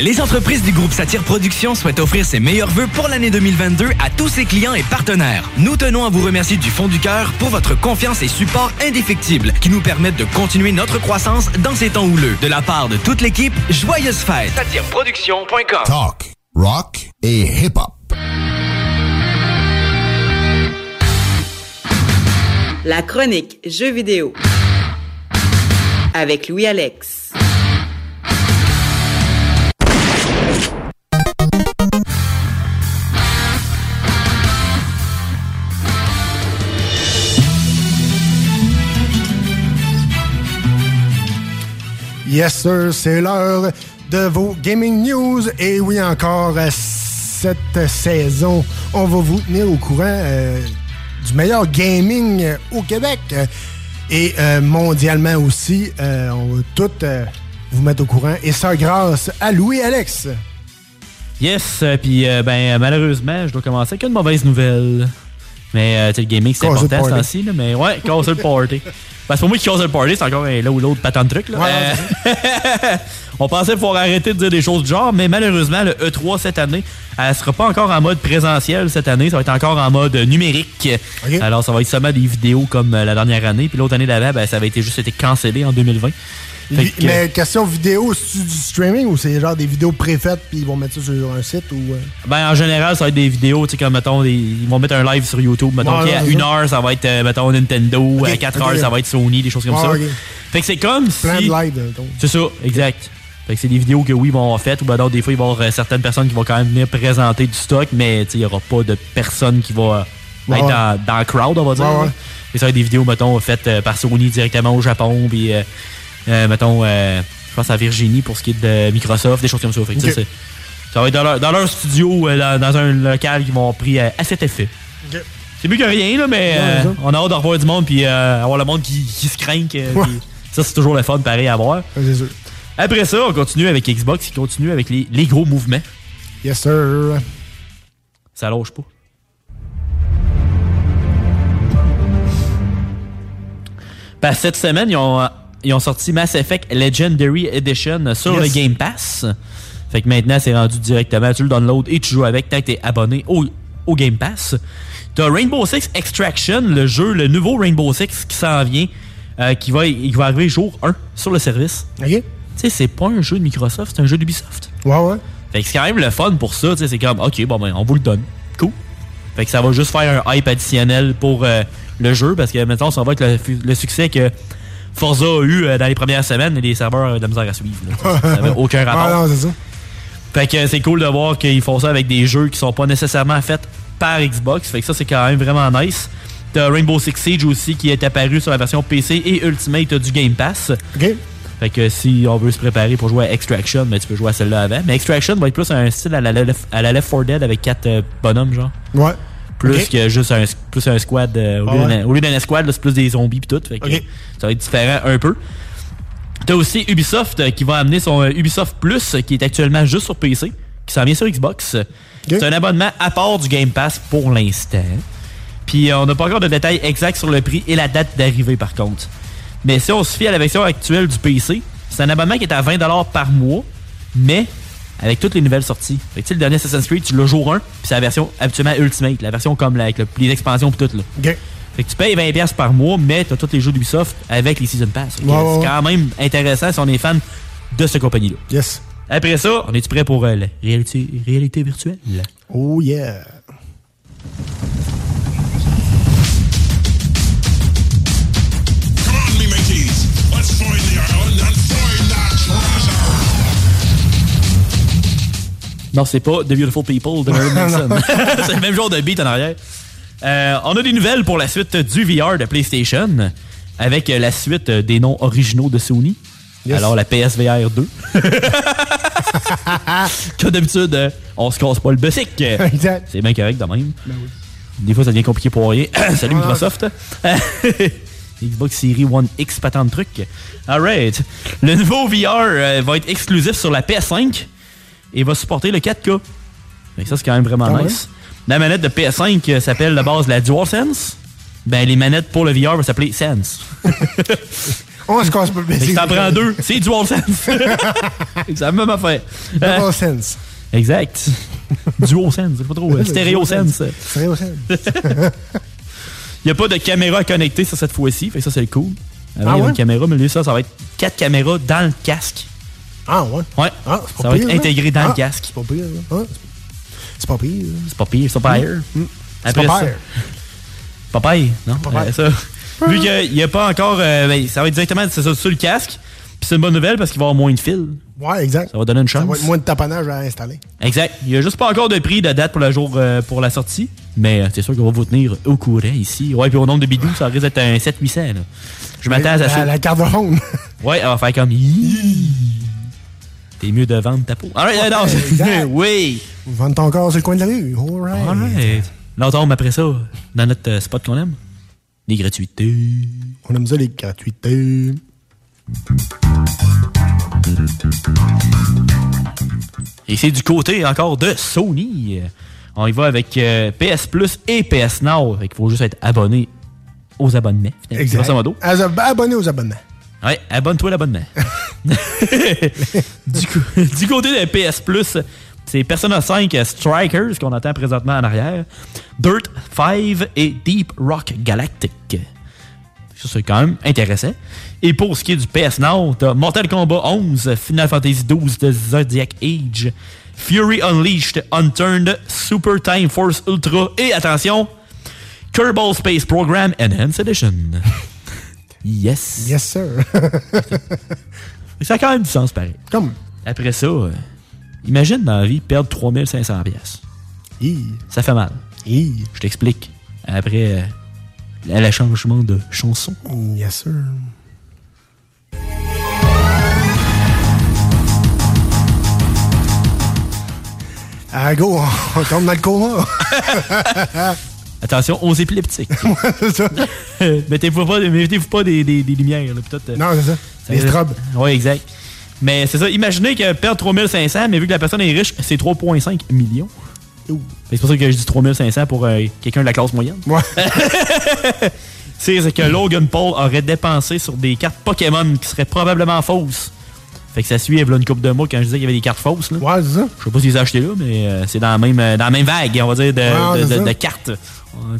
Les entreprises du groupe Satire Productions souhaitent offrir ses meilleurs vœux pour l'année 2022 à tous ses clients et partenaires. Nous tenons à vous remercier du fond du cœur pour votre confiance et support indéfectible qui nous permettent de continuer notre croissance dans ces temps houleux. De la part de toute l'équipe, joyeuses fêtes. Satireproduction.com Talk, rock et hip-hop. La chronique Jeux vidéo avec Louis Yes, sir, c'est l'heure de vos gaming news. Et oui, encore euh, cette saison, on va vous tenir au courant euh, du meilleur gaming euh, au Québec et mondialement aussi. On va tout vous mettre au courant. Et ça, grâce à Louis Alex. Yes, puis ben malheureusement, je dois commencer avec une mauvaise nouvelle. Mais euh, tu sais, le gaming, c'est important ce temps-ci, là, mais ouais, cause le party. Parce que pour moi qui cause le party, c'est encore un là ou l'autre patent de truc. Là. Euh, on pensait pouvoir arrêter de dire des choses du genre, mais malheureusement, le E3 cette année, elle sera pas encore en mode présentiel cette année, ça va être encore en mode numérique. Alors, ça va être seulement des vidéos comme euh, la dernière année, puis l'autre année d'avant, ben, ça avait été juste été cancellé en 2020. Fait Vi- que- Mais question vidéo, c'est du streaming ou c'est genre des vidéos préfaites puis ils vont mettre ça sur un site ou. euh? Ben, en général, ça va être des vidéos, tu sais, comme, mettons, des- ils vont mettre un live sur YouTube. Mettons, Ouais, à une heure, ça va être, euh, mettons, Nintendo. à 4 ok. heures, ça va être Sony, des choses comme Ouais, ça. Fait que c'est comme Plein si... de live, euh. C'est ça, exact. Fait que c'est des vidéos que oui, vont avoir faites, ou ben d'autres, des fois, il va y avoir euh, certaines personnes qui vont quand même venir présenter du stock, mais il n'y aura pas de personne qui va euh, être dans, dans le crowd, on va dire. Et ça va être des vidéos, mettons, faites euh, par Sony directement au Japon, puis, euh, euh, mettons, euh, je pense à Virginie pour ce qui est de Microsoft, des choses comme ça. Fait que ça, va être dans leur, dans leur studio, euh, dans, dans un local qu'ils avoir pris euh, à cet effet. C'est mieux que rien, là, mais Ouais, euh, on a hâte de revoir du monde, puis euh, avoir le monde qui, qui se craint. que- Ouais. Ça, c'est toujours le fun, pareil, à voir. sûr. Après ça, on continue avec Xbox, qui continue avec les, les gros mouvements. Yes, sir. Ça lâche pas. Ben, cette semaine, ils ont, ils ont sorti Mass Effect Legendary Edition sur Yes. le Game Pass. Fait que maintenant, c'est rendu directement, tu le downloads et tu joues avec tant que t'es abonné au, au Game Pass. T'as Rainbow Six Extraction, le jeu, le nouveau Rainbow Six qui s'en vient, euh, qui va, il va arriver jour 1 sur le service. OK. Tu sais, c'est pas un jeu de Microsoft, c'est un jeu d'Ubisoft. Ouais, ouais. Fait que c'est quand même le fun pour ça, tu sais, c'est comme, ok, bon ben, on vous le donne. Cool. Fait que ça va juste faire un hype additionnel pour euh, le jeu, parce que maintenant, ça va être le succès que Forza a eu euh, dans les premières semaines, et les serveurs avaient de la misère à suivre. là. ça n'avait aucun rapport. Ouais, non, c'est ça. Fait que c'est cool de voir qu'ils font ça avec des jeux qui sont pas nécessairement faits par Xbox. Fait que ça, c'est quand même vraiment nice. T'as Rainbow Six Siege aussi qui est apparu sur la version PC et Ultimate du Game Pass. OK. Fait que si on veut se préparer pour jouer à Extraction, ben, tu peux jouer à celle-là avant. Mais Extraction va être plus un style à la, Left- à la Left 4 Dead avec quatre euh, bonhommes, genre. Ouais. Plus que juste un, plus un squad. euh, au, Ah lieu ouais. d'un- au lieu d'un escouade, c'est plus des zombies pis tout. Fait que Ok. ça va être différent un peu. T'as aussi Ubisoft euh, qui va amener son euh, Ubisoft Plus qui est actuellement juste sur PC, qui s'en vient sur Xbox. C'est un abonnement à part du Game Pass pour l'instant. Puis on n'a pas encore de détails exacts sur le prix et la date d'arrivée par contre. Mais si on se fie à la version actuelle du PC, c'est un abonnement qui est à 20$ par mois, mais avec toutes les nouvelles sorties. Fait que tu sais, le dernier Assassin's Creed, tu l'as jour 1, puis c'est la version habituellement Ultimate, la version comme là, avec le- les expansions pis tout là. Fait que tu payes 20$ par mois, mais t'as tous les jeux d'Ubisoft avec les Season Pass. C'est quand même intéressant si on est fan de cette compagnie-là. Yes. Après ça, on est-tu prêt pour euh, la réalité, réalité virtuelle? Oh yeah. Come on, me mateys. Let's find the island Non, c'est pas The Beautiful People de Marilyn Manson. c'est le même genre de beat en arrière. Euh, on a des nouvelles pour la suite du VR de PlayStation avec la suite des noms originaux de Sony. Yes. Alors la PSVR 2. Comme d'habitude, on se casse pas le bessic. Exact. C'est bien correct de même. Des fois, ça devient compliqué pour rien. Salut Ah. Microsoft. Xbox Series One X, pas tant de trucs. Alright. Le nouveau VR euh, va être exclusif sur la PS5 et va supporter le 4K. Fait que ça, c'est quand même vraiment Ah ouais? nice. La manette de PS5 euh, s'appelle de base la DualSense. Ben, les manettes pour le VR vont s'appeler Sense. On se casse pas le baiser. t'en prends deux, c'est DualSense. C'est la même affaire. Euh, Double sense. Exact. DualSense, c'est pas trop. euh, StereoSense. Stéréo sense. Il n'y a pas de caméra à connecter sur cette fois-ci. Fait que ça, c'est cool. Avant, Ah il y avait ouais? une caméra, mais lui, ça, ça va être quatre caméras dans le casque. Ah ouais. Ouais. Ah, pas ça va être hein? intégré dans Ah, le casque. C'est pas pire. hein? Ah, c'est- pas pire. hein? C'est pas pire, c'est pas pire. Mm. C'est Après pas pire. Pas pire, non? Pas pire. Euh, ça. Vu qu'il n'y a pas encore. euh, ben, ça va être directement ça, sur le casque. Puis c'est une bonne nouvelle parce qu'il va y avoir moins de fils. Ouais, exact. Ça va donner une Ça chance. va être moins de taponnage à installer. Exact. Il n'y a juste pas encore de prix de date pour le jour euh, pour la sortie. Mais euh, c'est sûr qu'on va vous tenir au courant ici. Ouais, puis au nombre de bidous, ça risque d'être un 7-800. là. Je m'attends à la, ça. la carte de ronde. Ouais, elle va faire comme. T'es mieux de vendre ta peau. Alright, euh, non, Exact. oui. Vendre ton corps sur le coin de la rue. Alright. Alright. Là, on tombe après ça dans notre euh, spot qu'on aime. Les gratuités. On aime ça, les gratuités. Et c'est du côté encore de Sony. On y va avec euh, PS Plus et PS Now. Fait qu'il faut juste être abonné aux abonnements. Exact. Grosso modo. As- Abonné aux abonnements. Ouais, abonne-toi à l'abonnement. du, coup- du côté de PS Plus, c'est Persona 5 Strikers qu'on entend présentement en arrière, Dirt 5 et Deep Rock Galactic. Ça, c'est quand même intéressant. Et pour ce qui est du PS Now, t'as Mortal Kombat 11, Final Fantasy 12 de Zodiac Age, Fury Unleashed, Unturned, Super Time Force Ultra et attention, Kerbal Space Program Enhanced Edition. yes. Yes, sir. Ça a quand même du sens, pareil. Comme? Après ça, euh, imagine dans la vie perdre 3500 pièces. Ça fait mal. Je t'explique. Après euh, le le changement de chanson. Yes, sir. Ah, go, on tombe dans le coma. Attention aux épileptiques. mettez-vous pas, mettez-vous pas des, des- des lumières. Là, euh, Non, c'est ça. Les strobes. Oui, exact. Mais c'est ça. Imaginez que perdre 3500, mais vu que la personne est riche, c'est 3,5 millions. C'est pour ça que je dis 3500 pour euh, quelqu'un de la classe moyenne. Ouais. c'est que Logan Paul aurait dépensé sur des cartes Pokémon qui seraient probablement fausses. Fait que ça suit là, une couple de mois quand je disais qu'il y avait des cartes fausses. Là. Ouais, c'est ça. Je sais pas s'ils les achetées là, mais euh, c'est dans, la même, euh, dans la même vague, on va dire, de, Ouais, de- c'est de- ça. de cartes.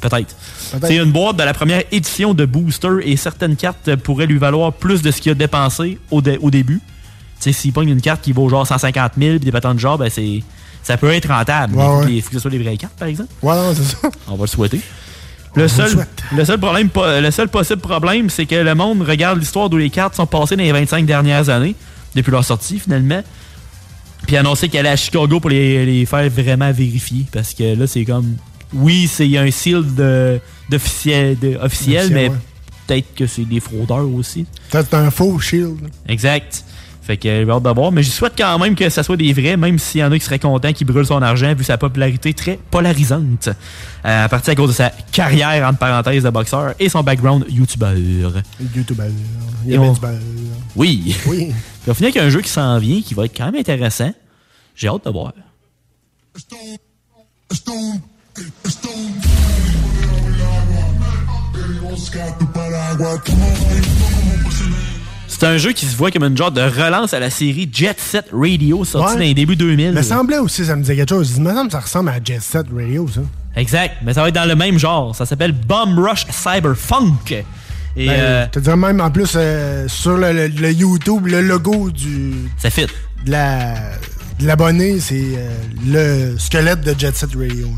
Peut-être. C'est une boîte de la première édition de Booster et certaines cartes pourraient lui valoir plus de ce qu'il a dépensé au, dé- au début. Tu sais, s'il pogne une carte qui vaut genre 150 000 puis des patents de genre, ben c'est, ça peut être rentable. Ouais, mais il faut, ouais. que les- faut que ce soit les vraies cartes, par exemple. Ouais, non, c'est ça. On va le souhaiter. Le seul, souhaite. le, seul problème, le seul possible problème, c'est que le monde regarde l'histoire d'où les cartes sont passées dans les 25 dernières années, depuis leur sortie finalement, puis annoncer qu'elle est à Chicago pour les, les faire vraiment vérifier. Parce que là, c'est comme. Oui, c'est il y a un seal de, d'officiel, de- officiel, mais ouais. peut-être que c'est des fraudeurs aussi. Peut-être un faux shield. Exact. Fait que j'ai hâte de voir. Mais je souhaite quand même que ça soit des vrais, même s'il y en a qui seraient contents qui brûlent son argent vu sa popularité très polarisante. Euh, à partir à cause de sa carrière, entre parenthèses, de boxeur et son background youtubeur. YouTuber. Il y Et a bien on-. Oui. Oui. Puis on finit avec un jeu qui s'en vient, qui va être quand même intéressant. J'ai hâte de voir. C'est un jeu qui se voit comme une genre de relance à la série Jet Set Radio, sortie Ouais. dans les débuts 2000. Mais semblait aussi, ça me disait quelque chose. Me semble que ça ressemble à Jet Set Radio, ça. Exact, mais ça va être dans le même genre. Ça s'appelle Bomb Rush Cyberfunk. Et Ben, euh, te dirais même en plus euh, sur le, le- le YouTube, le logo du. Ça fit. De la l'abonné, c'est euh, le squelette de Jet Set Radio.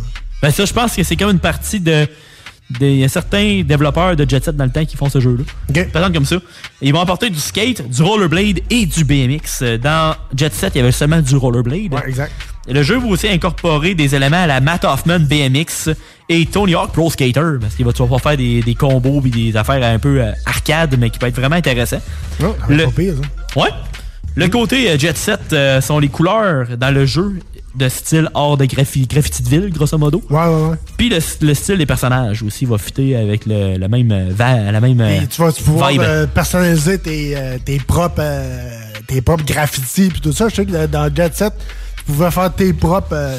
Ben ça, je pense que c'est comme une partie de. Il y a certains développeurs de Jet Set dans le temps qui font ce jeu-là. Par exemple, comme ça. Ils vont apporter du skate, du rollerblade et du BMX. Euh, Dans Jet Set, il y avait seulement du rollerblade. Ouais, exact. Le jeu va aussi incorporer des éléments à la Matt Hoffman BMX et Tony Hawk Pro Skater, parce qu'il va pouvoir faire des, des combos et des affaires un peu euh, arcade, mais qui peut être vraiment intéressant. Être Le- pas pire, ça. Ouais. Le côté euh, Jet Set euh, sont les couleurs dans le jeu de style hors de graffi- graffiti de ville, grosso modo. Ouais, ouais, ouais. Puis le, le style des personnages aussi va fitter avec le, le même euh, va- la même Et tu vas pouvoir euh, personnaliser tes, euh, tes propres euh, tes propres graffitis puis tout ça. Je sais que dans Jet Set, tu pouvais faire tes propres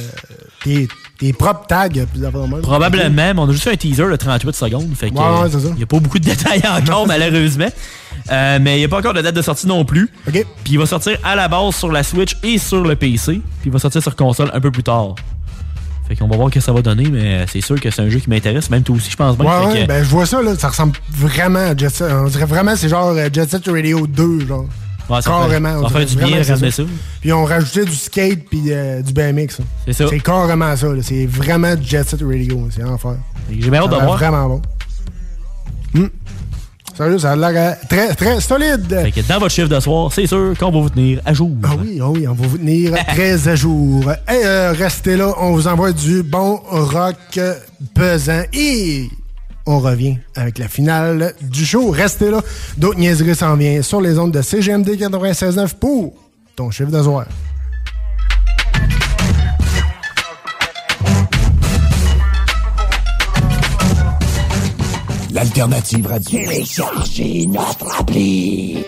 tes, tes propres tags. Va de même. Probablement, mais on a juste fait un teaser de 38 secondes. Fait que, Ouais, ouais, euh, c'est ça. Il n'y a pas beaucoup de détails encore, malheureusement. Euh, mais il n'y a pas encore de date de sortie non plus. Puis il va sortir à la base sur la Switch et sur le PC. Puis il va sortir sur console un peu plus tard. Fait qu'on va voir ce que ça va donner, mais c'est sûr que c'est un jeu qui m'intéresse, même toi aussi, je pense bien. Ouais, ouais, que- ben je vois ça, là, ça ressemble vraiment à Jet Set. On dirait vraiment c'est genre euh, Jet Set Radio 2, genre. Ouais, ça carrément. ça on va faire dirait du bien ramener ça. Puis on rajoutait du skate puis euh, du BMX. C'est ça. C'est carrément ça. C'est vraiment du Jet Set Radio. C'est enfer. J'ai bien hâte de voir. vraiment bon. Hmm. Sérieux, ça a l'air euh, très, très solide. Fait que dans votre chiffre de soir, c'est sûr qu'on va vous tenir à jour. Ah oui, ah oui, on va vous tenir très à jour. Et euh, restez là, on vous envoie du bon rock pesant et on revient avec la finale du show. Restez là. D'autres niaiseries s'en viennent sur les ondes de CGMD 96.9 pour ton chiffre d'asseoir. L'alternative radio. Téléchargez notre appli.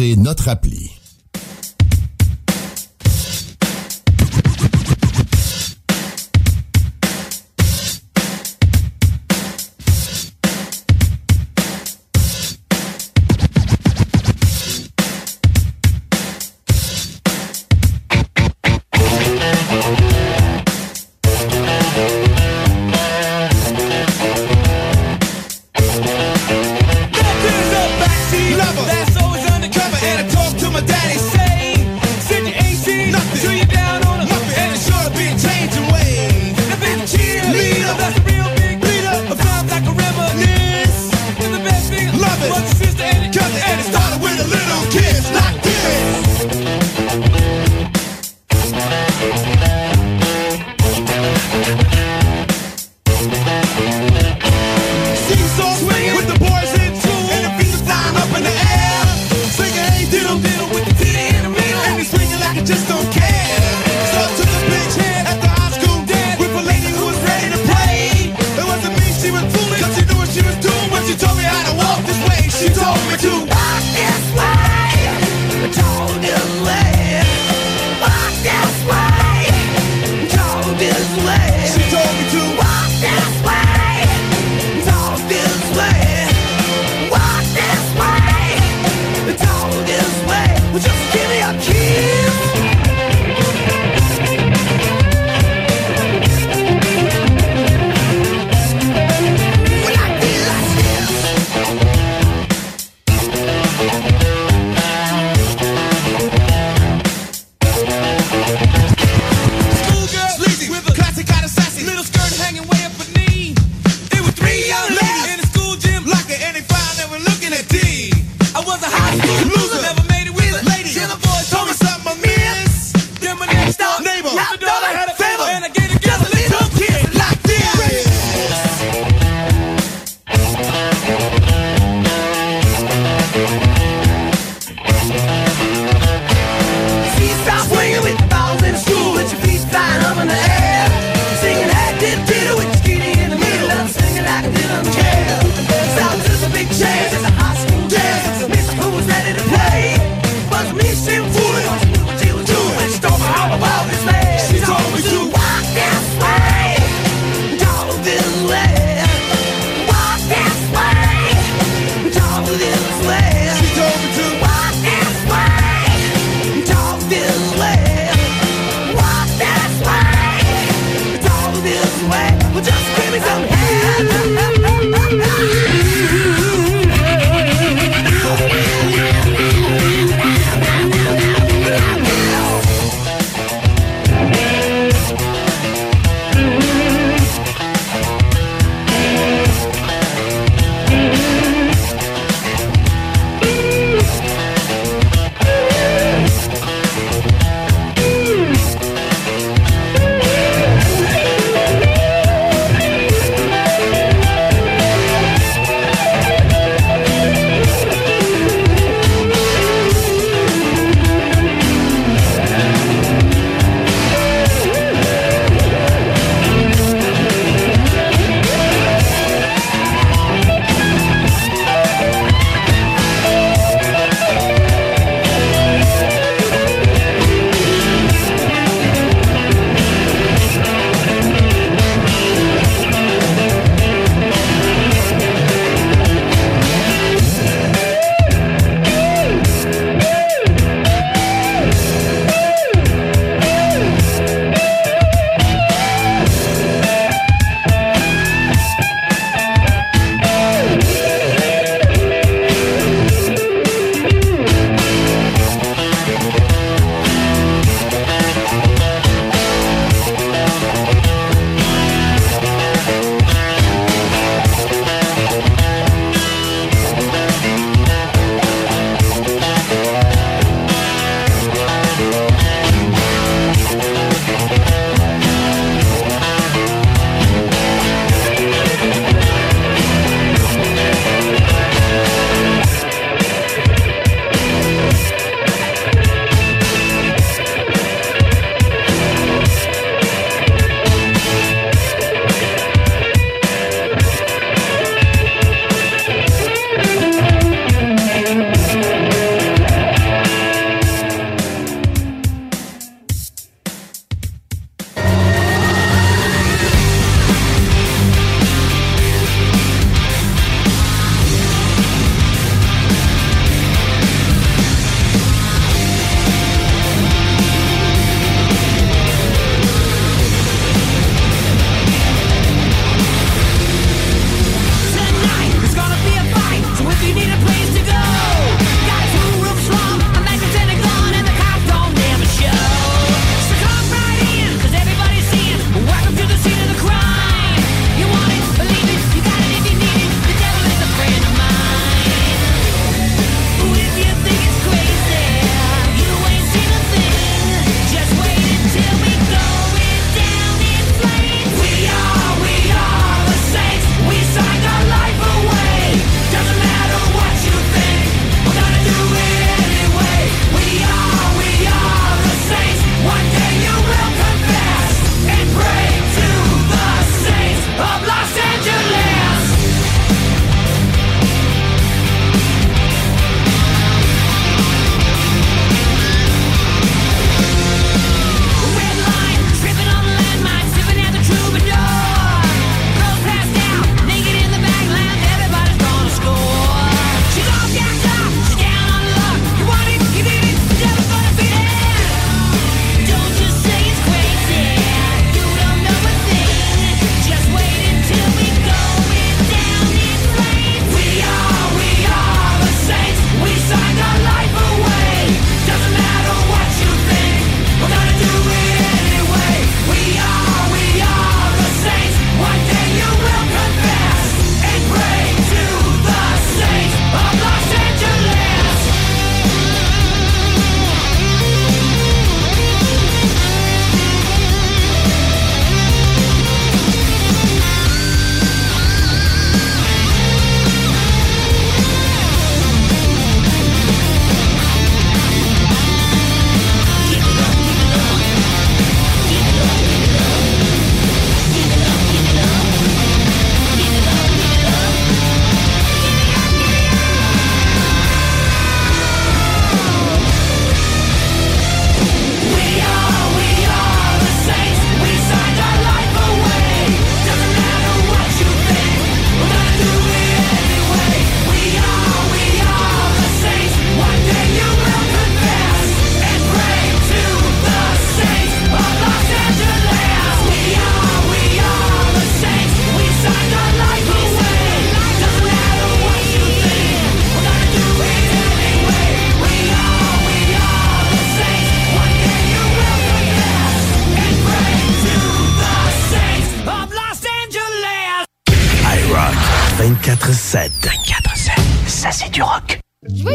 Notre appli. some way.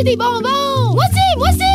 Des bonbons! Moi aussi, moi aussi!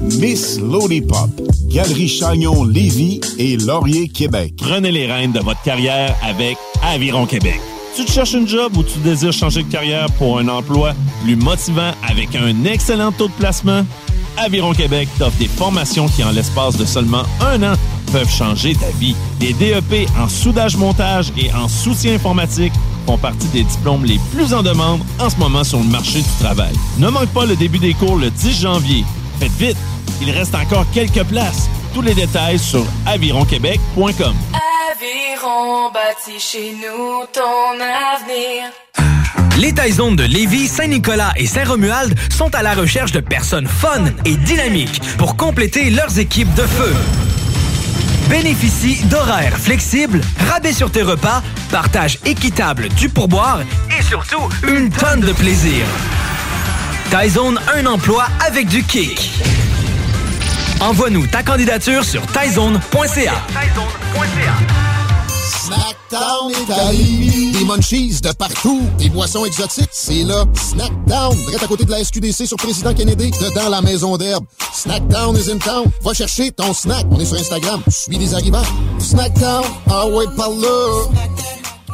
Miss Lollipop, Galerie Chagnon Lévis et Laurier Québec. Prenez les rênes de votre carrière avec Aviron Québec. Tu te cherches une job ou tu désires changer de carrière pour un emploi plus motivant avec un excellent taux de placement? Aviron Québec t'offre des formations qui, en l'espace de seulement un an, peuvent changer ta vie. Des DEP en soudage-montage et en soutien informatique font partie des diplômes les plus en demande en ce moment sur le marché du travail. Ne manque pas le début des cours le 10 janvier. Faites vite, il reste encore quelques places. Tous les détails sur avironquebec.com. Aviron bâti chez nous ton avenir. Les Taizones de Lévis, Saint-Nicolas et Saint-Romuald sont à la recherche de personnes fun et dynamiques pour compléter leurs équipes de feu. Bénéficie d'horaires flexibles, rabais sur tes repas, partage équitable du pourboire et surtout une tonne de plaisir. Taizone, un emploi avec du kick. Envoie-nous ta candidature sur taizone.ca. Snackdown Italie. Des munchies de partout. Des boissons exotiques. C'est là. Snackdown. Direct à côté de la SQDC sur Président Kennedy. Dedans la maison d'herbe. Snackdown is in town. Va chercher ton snack. On est sur Instagram. Suis des arrivants. Snackdown. Ah ouais, par là.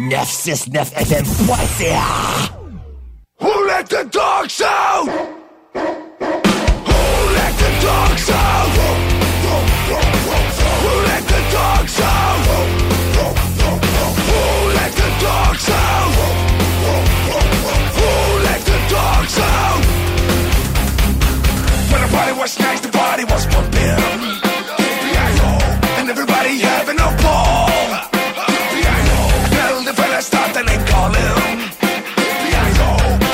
969fm.ca Who let the dogs out? Who let the dogs out? Who let the dogs out? Who let the dogs out? Who let the dogs out? When the nice, the party was they.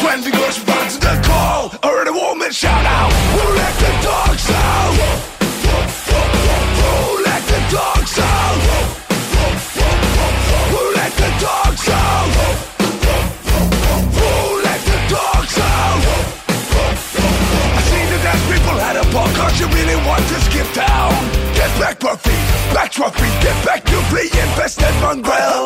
When the to the call, shout out, Who let the dogs out? Who let the dogs out? Who let the dogs out? Who let the dogs out? I see the dance people had a ball cause you really want to skip town. Get back, Buffy, back trophy, get back playing best at Mongrel.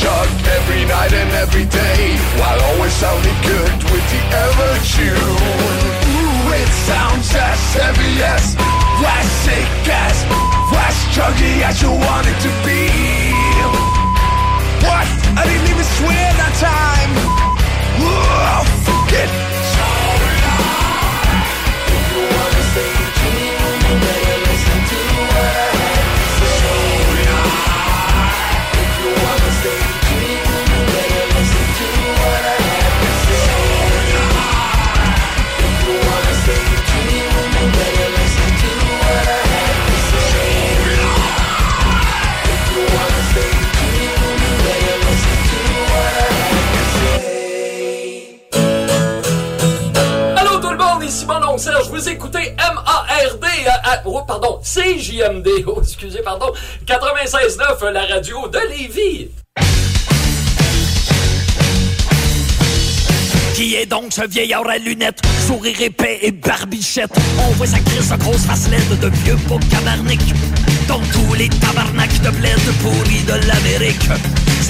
chugged every night and every day While always sounding good with the ever-tune Ooh, it sounds as heavy as Classic as as chuggy as you want it to be. What? I didn't even swear that time. Oh, fuck it. Serge, vous écoutez M-A-R-D, euh, euh, oh, pardon, CJMD, oh, excusez, pardon, 96.9, euh, la radio de Lévis. Qui est donc ce vieillard à lunettes, sourire épais et barbichette? On voit sa crise de grosse face laide de vieux beau cabarnic. Dans tous les tabarnaks de bled pourris de l'Amérique.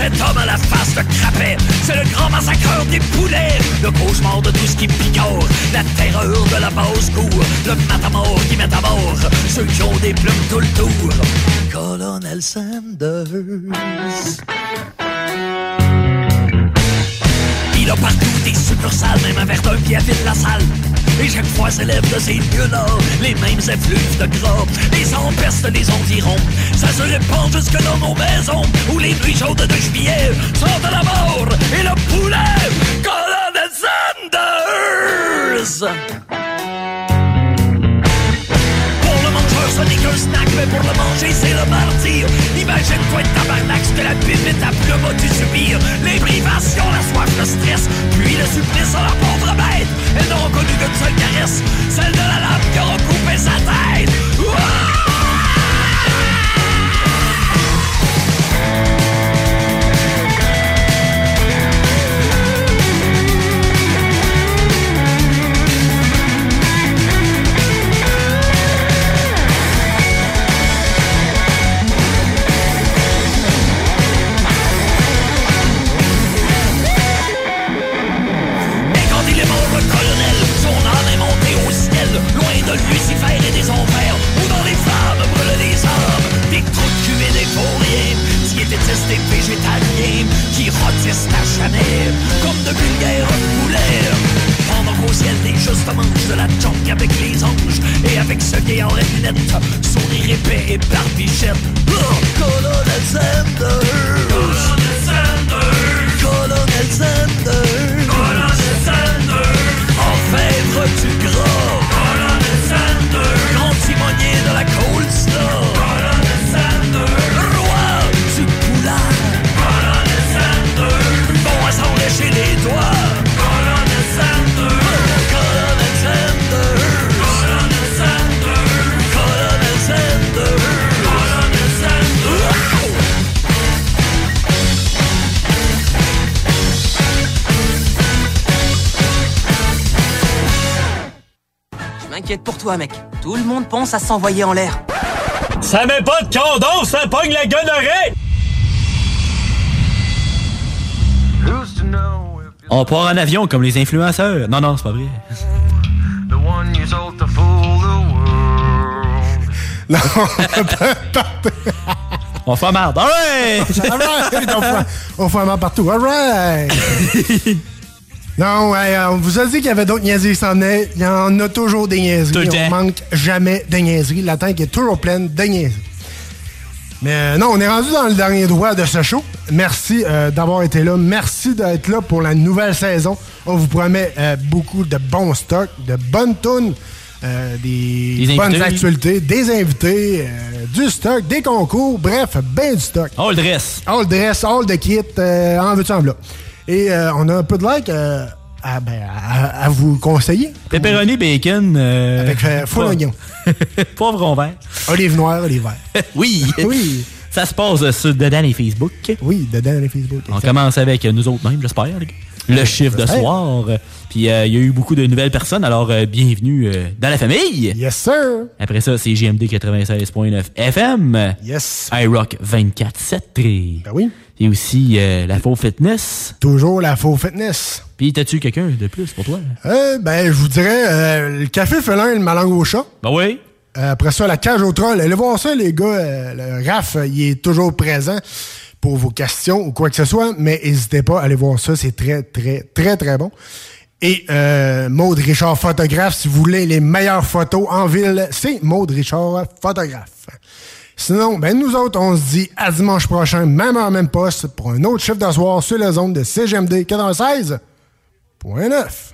Cet homme à la face de crapet, c'est le grand massacreur des poulets. Le cauchemar de tout ce qui picore, la terreur de la basse cour. Le matamor qui met à mort ceux qui ont des plumes tout le tour. Colonel Sanders. Il a partout des succursales, même un verre d'un pied à la salle. Et chaque fois s'élève de ces lieux-là les mêmes effluves de gras. Les empestes des environs, ça se répand jusque dans nos maisons. Où les nuits chaudes de juillet sont la mort et le poulet. Colonel Sanders! Ce n'est qu'un snack, mais pour le manger, c'est le martyr. Imagine-toi être tabarnak, ce que la pipette à plus vas-tu subir. Les privations, la soif, le stress, puis le supplice à la pauvre bête. Elles n'auront connu qu'une seule caresse, celle de la lame qui aura coupé sa tête. Qui détestent des végétaliens, qui rôtissent à jamais, comme de vulgaires poulets. Pendant qu'au ciel des justes mangent de la junk avec les anges, et avec ce vieillard à lunettes, sourire épais et barbichette. Oh, Colonel Sanders! Colonel Sanders! Colonel Sanders! Colonel Sanders! Orfèvre du gras! Colonel Sanders! Grand timonier de la cold m'inquiète pour toi, mec. Tout le monde pense à s'envoyer en l'air. Ça met pas de condom, ça pogne la gonorrhée! On part en avion comme les influenceurs. Non, non, c'est pas vrai. Non, On fait merde. All right! All right! On fait- On fait un mort partout. All right! Non, ouais, euh, on vous a dit qu'il y avait d'autres niaiseries qui s'en venaient. Il y en a toujours des niaiseries. Le on temps. manque jamais de niaiseries. La tank est toujours pleine de niaiseries. Mais euh, non, on est rendu dans le dernier droit de ce show. Merci euh, d'avoir été là. Merci d'être là pour la nouvelle saison. On vous promet euh, beaucoup de bons stocks, de bonnes tunes, euh, des, Des bonnes invités. actualités, des invités, euh, du stock, des concours, bref, ben du stock. All dress. All dress, all de kit, euh, en veux-tu en. Et euh, on a un peu de like euh, à, ben, à, à vous conseiller. Pepperoni, bacon. euh, Avec euh, full oignon. Poivron vert. Olive noire, olive vert. oui. Oui. Ça se passe euh, sur dedans les Facebook. Oui, dedans les Facebook. On commence avec nous autres mêmes, j'espère. les gars. Le chiffre de soir. Puis euh, il y a eu beaucoup de nouvelles personnes, alors euh, bienvenue euh, dans la famille. Yes, sir. Après ça, c'est GMD 96.9 FM. Yes. iRock 24.7. Ben oui. Et aussi euh, la Faux Fitness. Toujours la faux fitness. Puis t'as-tu quelqu'un de plus pour toi? Euh, ben, je vous dirais, euh, le café félin et le malangue au chat. Ben oui. Après ça, la cage au troll. Allez voir ça, les gars. Le RAF, euh, il est toujours présent pour vos questions ou quoi que ce soit. Mais n'hésitez pas à aller voir ça. C'est très, très, très, très bon. Et euh, Maude Richard photographe, si vous voulez les meilleures photos en ville, c'est Maude Richard photographe. Sinon, ben nous autres, on se dit à dimanche prochain, même heure, même poste, pour un autre chiffre de soir sur la zone de CGMD 96.9.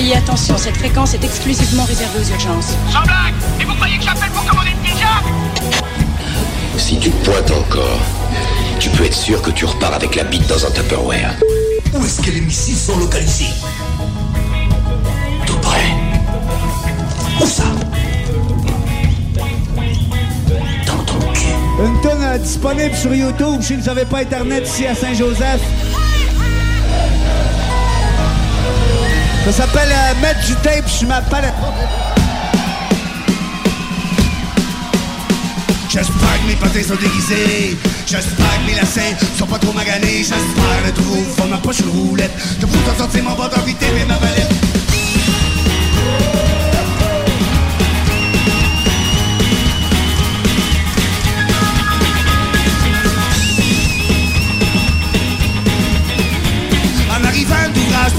soyez, attention, cette fréquence est exclusivement réservée aux urgences. Sans blague Et vous croyez que j'appelle pour commander une pizza? Si tu pointes encore, tu peux être sûr que tu repars avec la bite dans un Tupperware. Où est-ce que les missiles sont localisés? Tout près. Où ça? Dans ton cul. Une tonne disponible sur YouTube si vous n'avez pas Internet ici à Saint-Joseph. Ça s'appelle euh, Mettre du tape sur ma palette. J'espère que mes pâtés sont déguisés. J'espère que mes lacets sont pas trop maganés. J'espère le trou fond ma poche roulette. De vous t'en sortir mon bord d'envité et ma valette.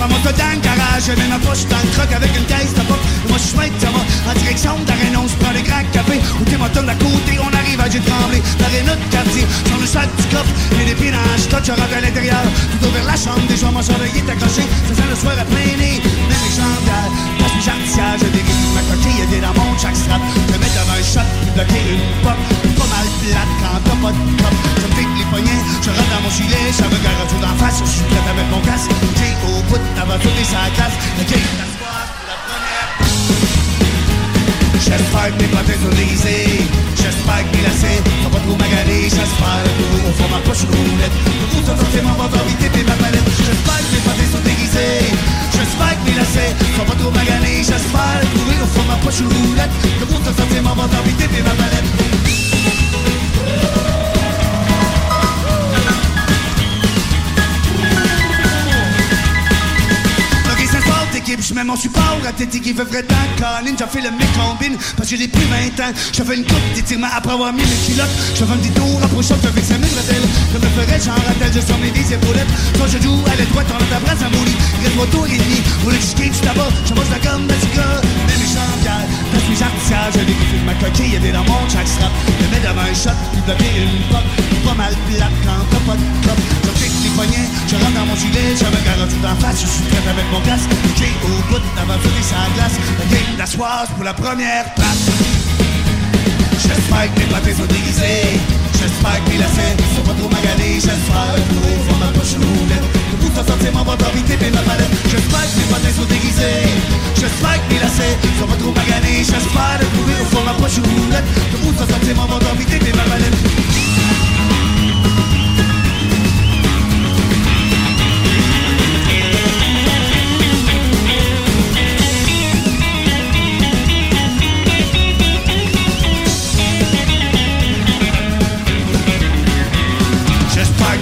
Mon tas dans le garage, je mets ma poche dans le croc avec une caisse de poche. Moi je chemin ça va en direction d'Arénon, je prends les grands cafés, ou t'es motos d'à côté, on arrive à j'ai tremblé. L'aréna de quartier, sur le sac du coffre, et les pieds dans stock, je à l'intérieur. Tout ouvert la chambre, déjà mon chandail est accroché, ça sent le soir à plein nez. Même les chandails, passe mes jarretières, je dérive ma coquille, des dans mon chaque strap. Je mets devant un shot, bloquer une pop, pas mal plate quand t'as pas de cop. Je rentre dans mon gilet, je me garde tout d'en face, je suis prêt avec mon casque. J'ai au bout, avant tout et sa classe, le la première. J'espère que mes sont déguisés. J'espère que mes lacets sont pas trop. J'espère que ma poche roulette. Vous entendez mon ma palette. J'espère que mes sont déguisés. J'espère que mes lacets sont pas trop. J'espère ma poche roulette. Que vous entendez mon ma palette. Passe, équipe, je mets mon support à qui fait vrai Colin, j'ai le mécombine parce que j'ai plus 20 ans. Je fais une coupe d'étirement après avoir mis mes culottes. Je fais un petit tour approchant, je fais ça mes bretelles. Je me ferais genre à je sors mes vis épaulettes. Quand je joue à l'étoile, on ta brasse à mourir. Reste mon tour et demi, au lieu de skate, tu tabac, je mange la gomme gars. Mais mes champions, parce que j'artissage, je découvre ma coquille, y'a des dans mon chaque strap. Je mets devant un shot, puis bloquer une pop. Pas mal plate quand t'as pas de. Je rentre dans mon gilet, je me garde tout en face, je suis prêt avec mon casque. J'ai au bout d'aventure et sa glace. Le game d'asseoir pour la première place. J'espère que mes pâtés sont déguisés. J'espère que mes lacets sont pas trop maganés. J'espère que au fond ma poche roulette. Que vous t'en sortez mon ventre vite et ma palette. J'espère que mes pâtés sont déguisés. J'espère que mes lacets sont pas trop maganés. J'espère de trouver au fond ma poche roulette. Que vous t'en sortez mon ventre vite et ma palette.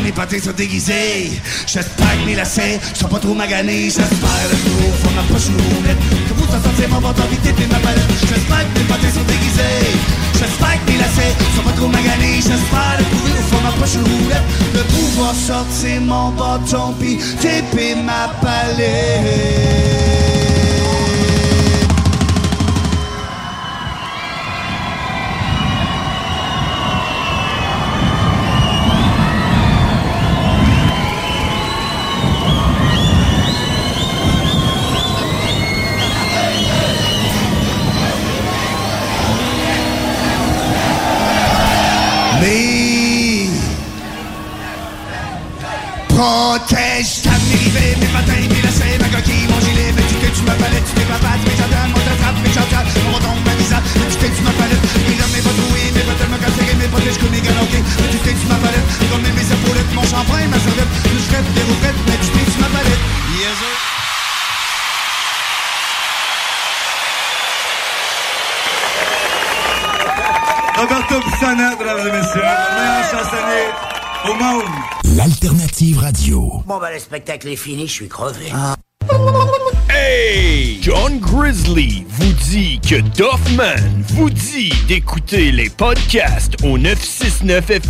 Mes pâtés sont déguisés. J'espère que mes lacets sont pas trop maganés. J'espère le gros fond ma poche une roulette. Que vous en sortez mon vite et ma palette. J'espère que mes pâtés sont déguisés. J'espère que mes lacets sont pas trop maganés. J'espère le trouver au fond ma poche roulette. de pouvoir sortir mon bâton pis taper ma palette. Me dis que tu m'appelles, comme mes épaulettes, mon champagne, ma serviette Le scrap, des roupettes, me dis que tu m'appelles Yes, sir. Roberto Pisana, mesdames et messieurs, le meilleur chansonnier au monde. L'alternative radio. Bon bah le spectacle est fini, je suis crevé. Hey! John Grizzly vous dit que Doffman vous dit d'écouter les podcasts au 969 FM.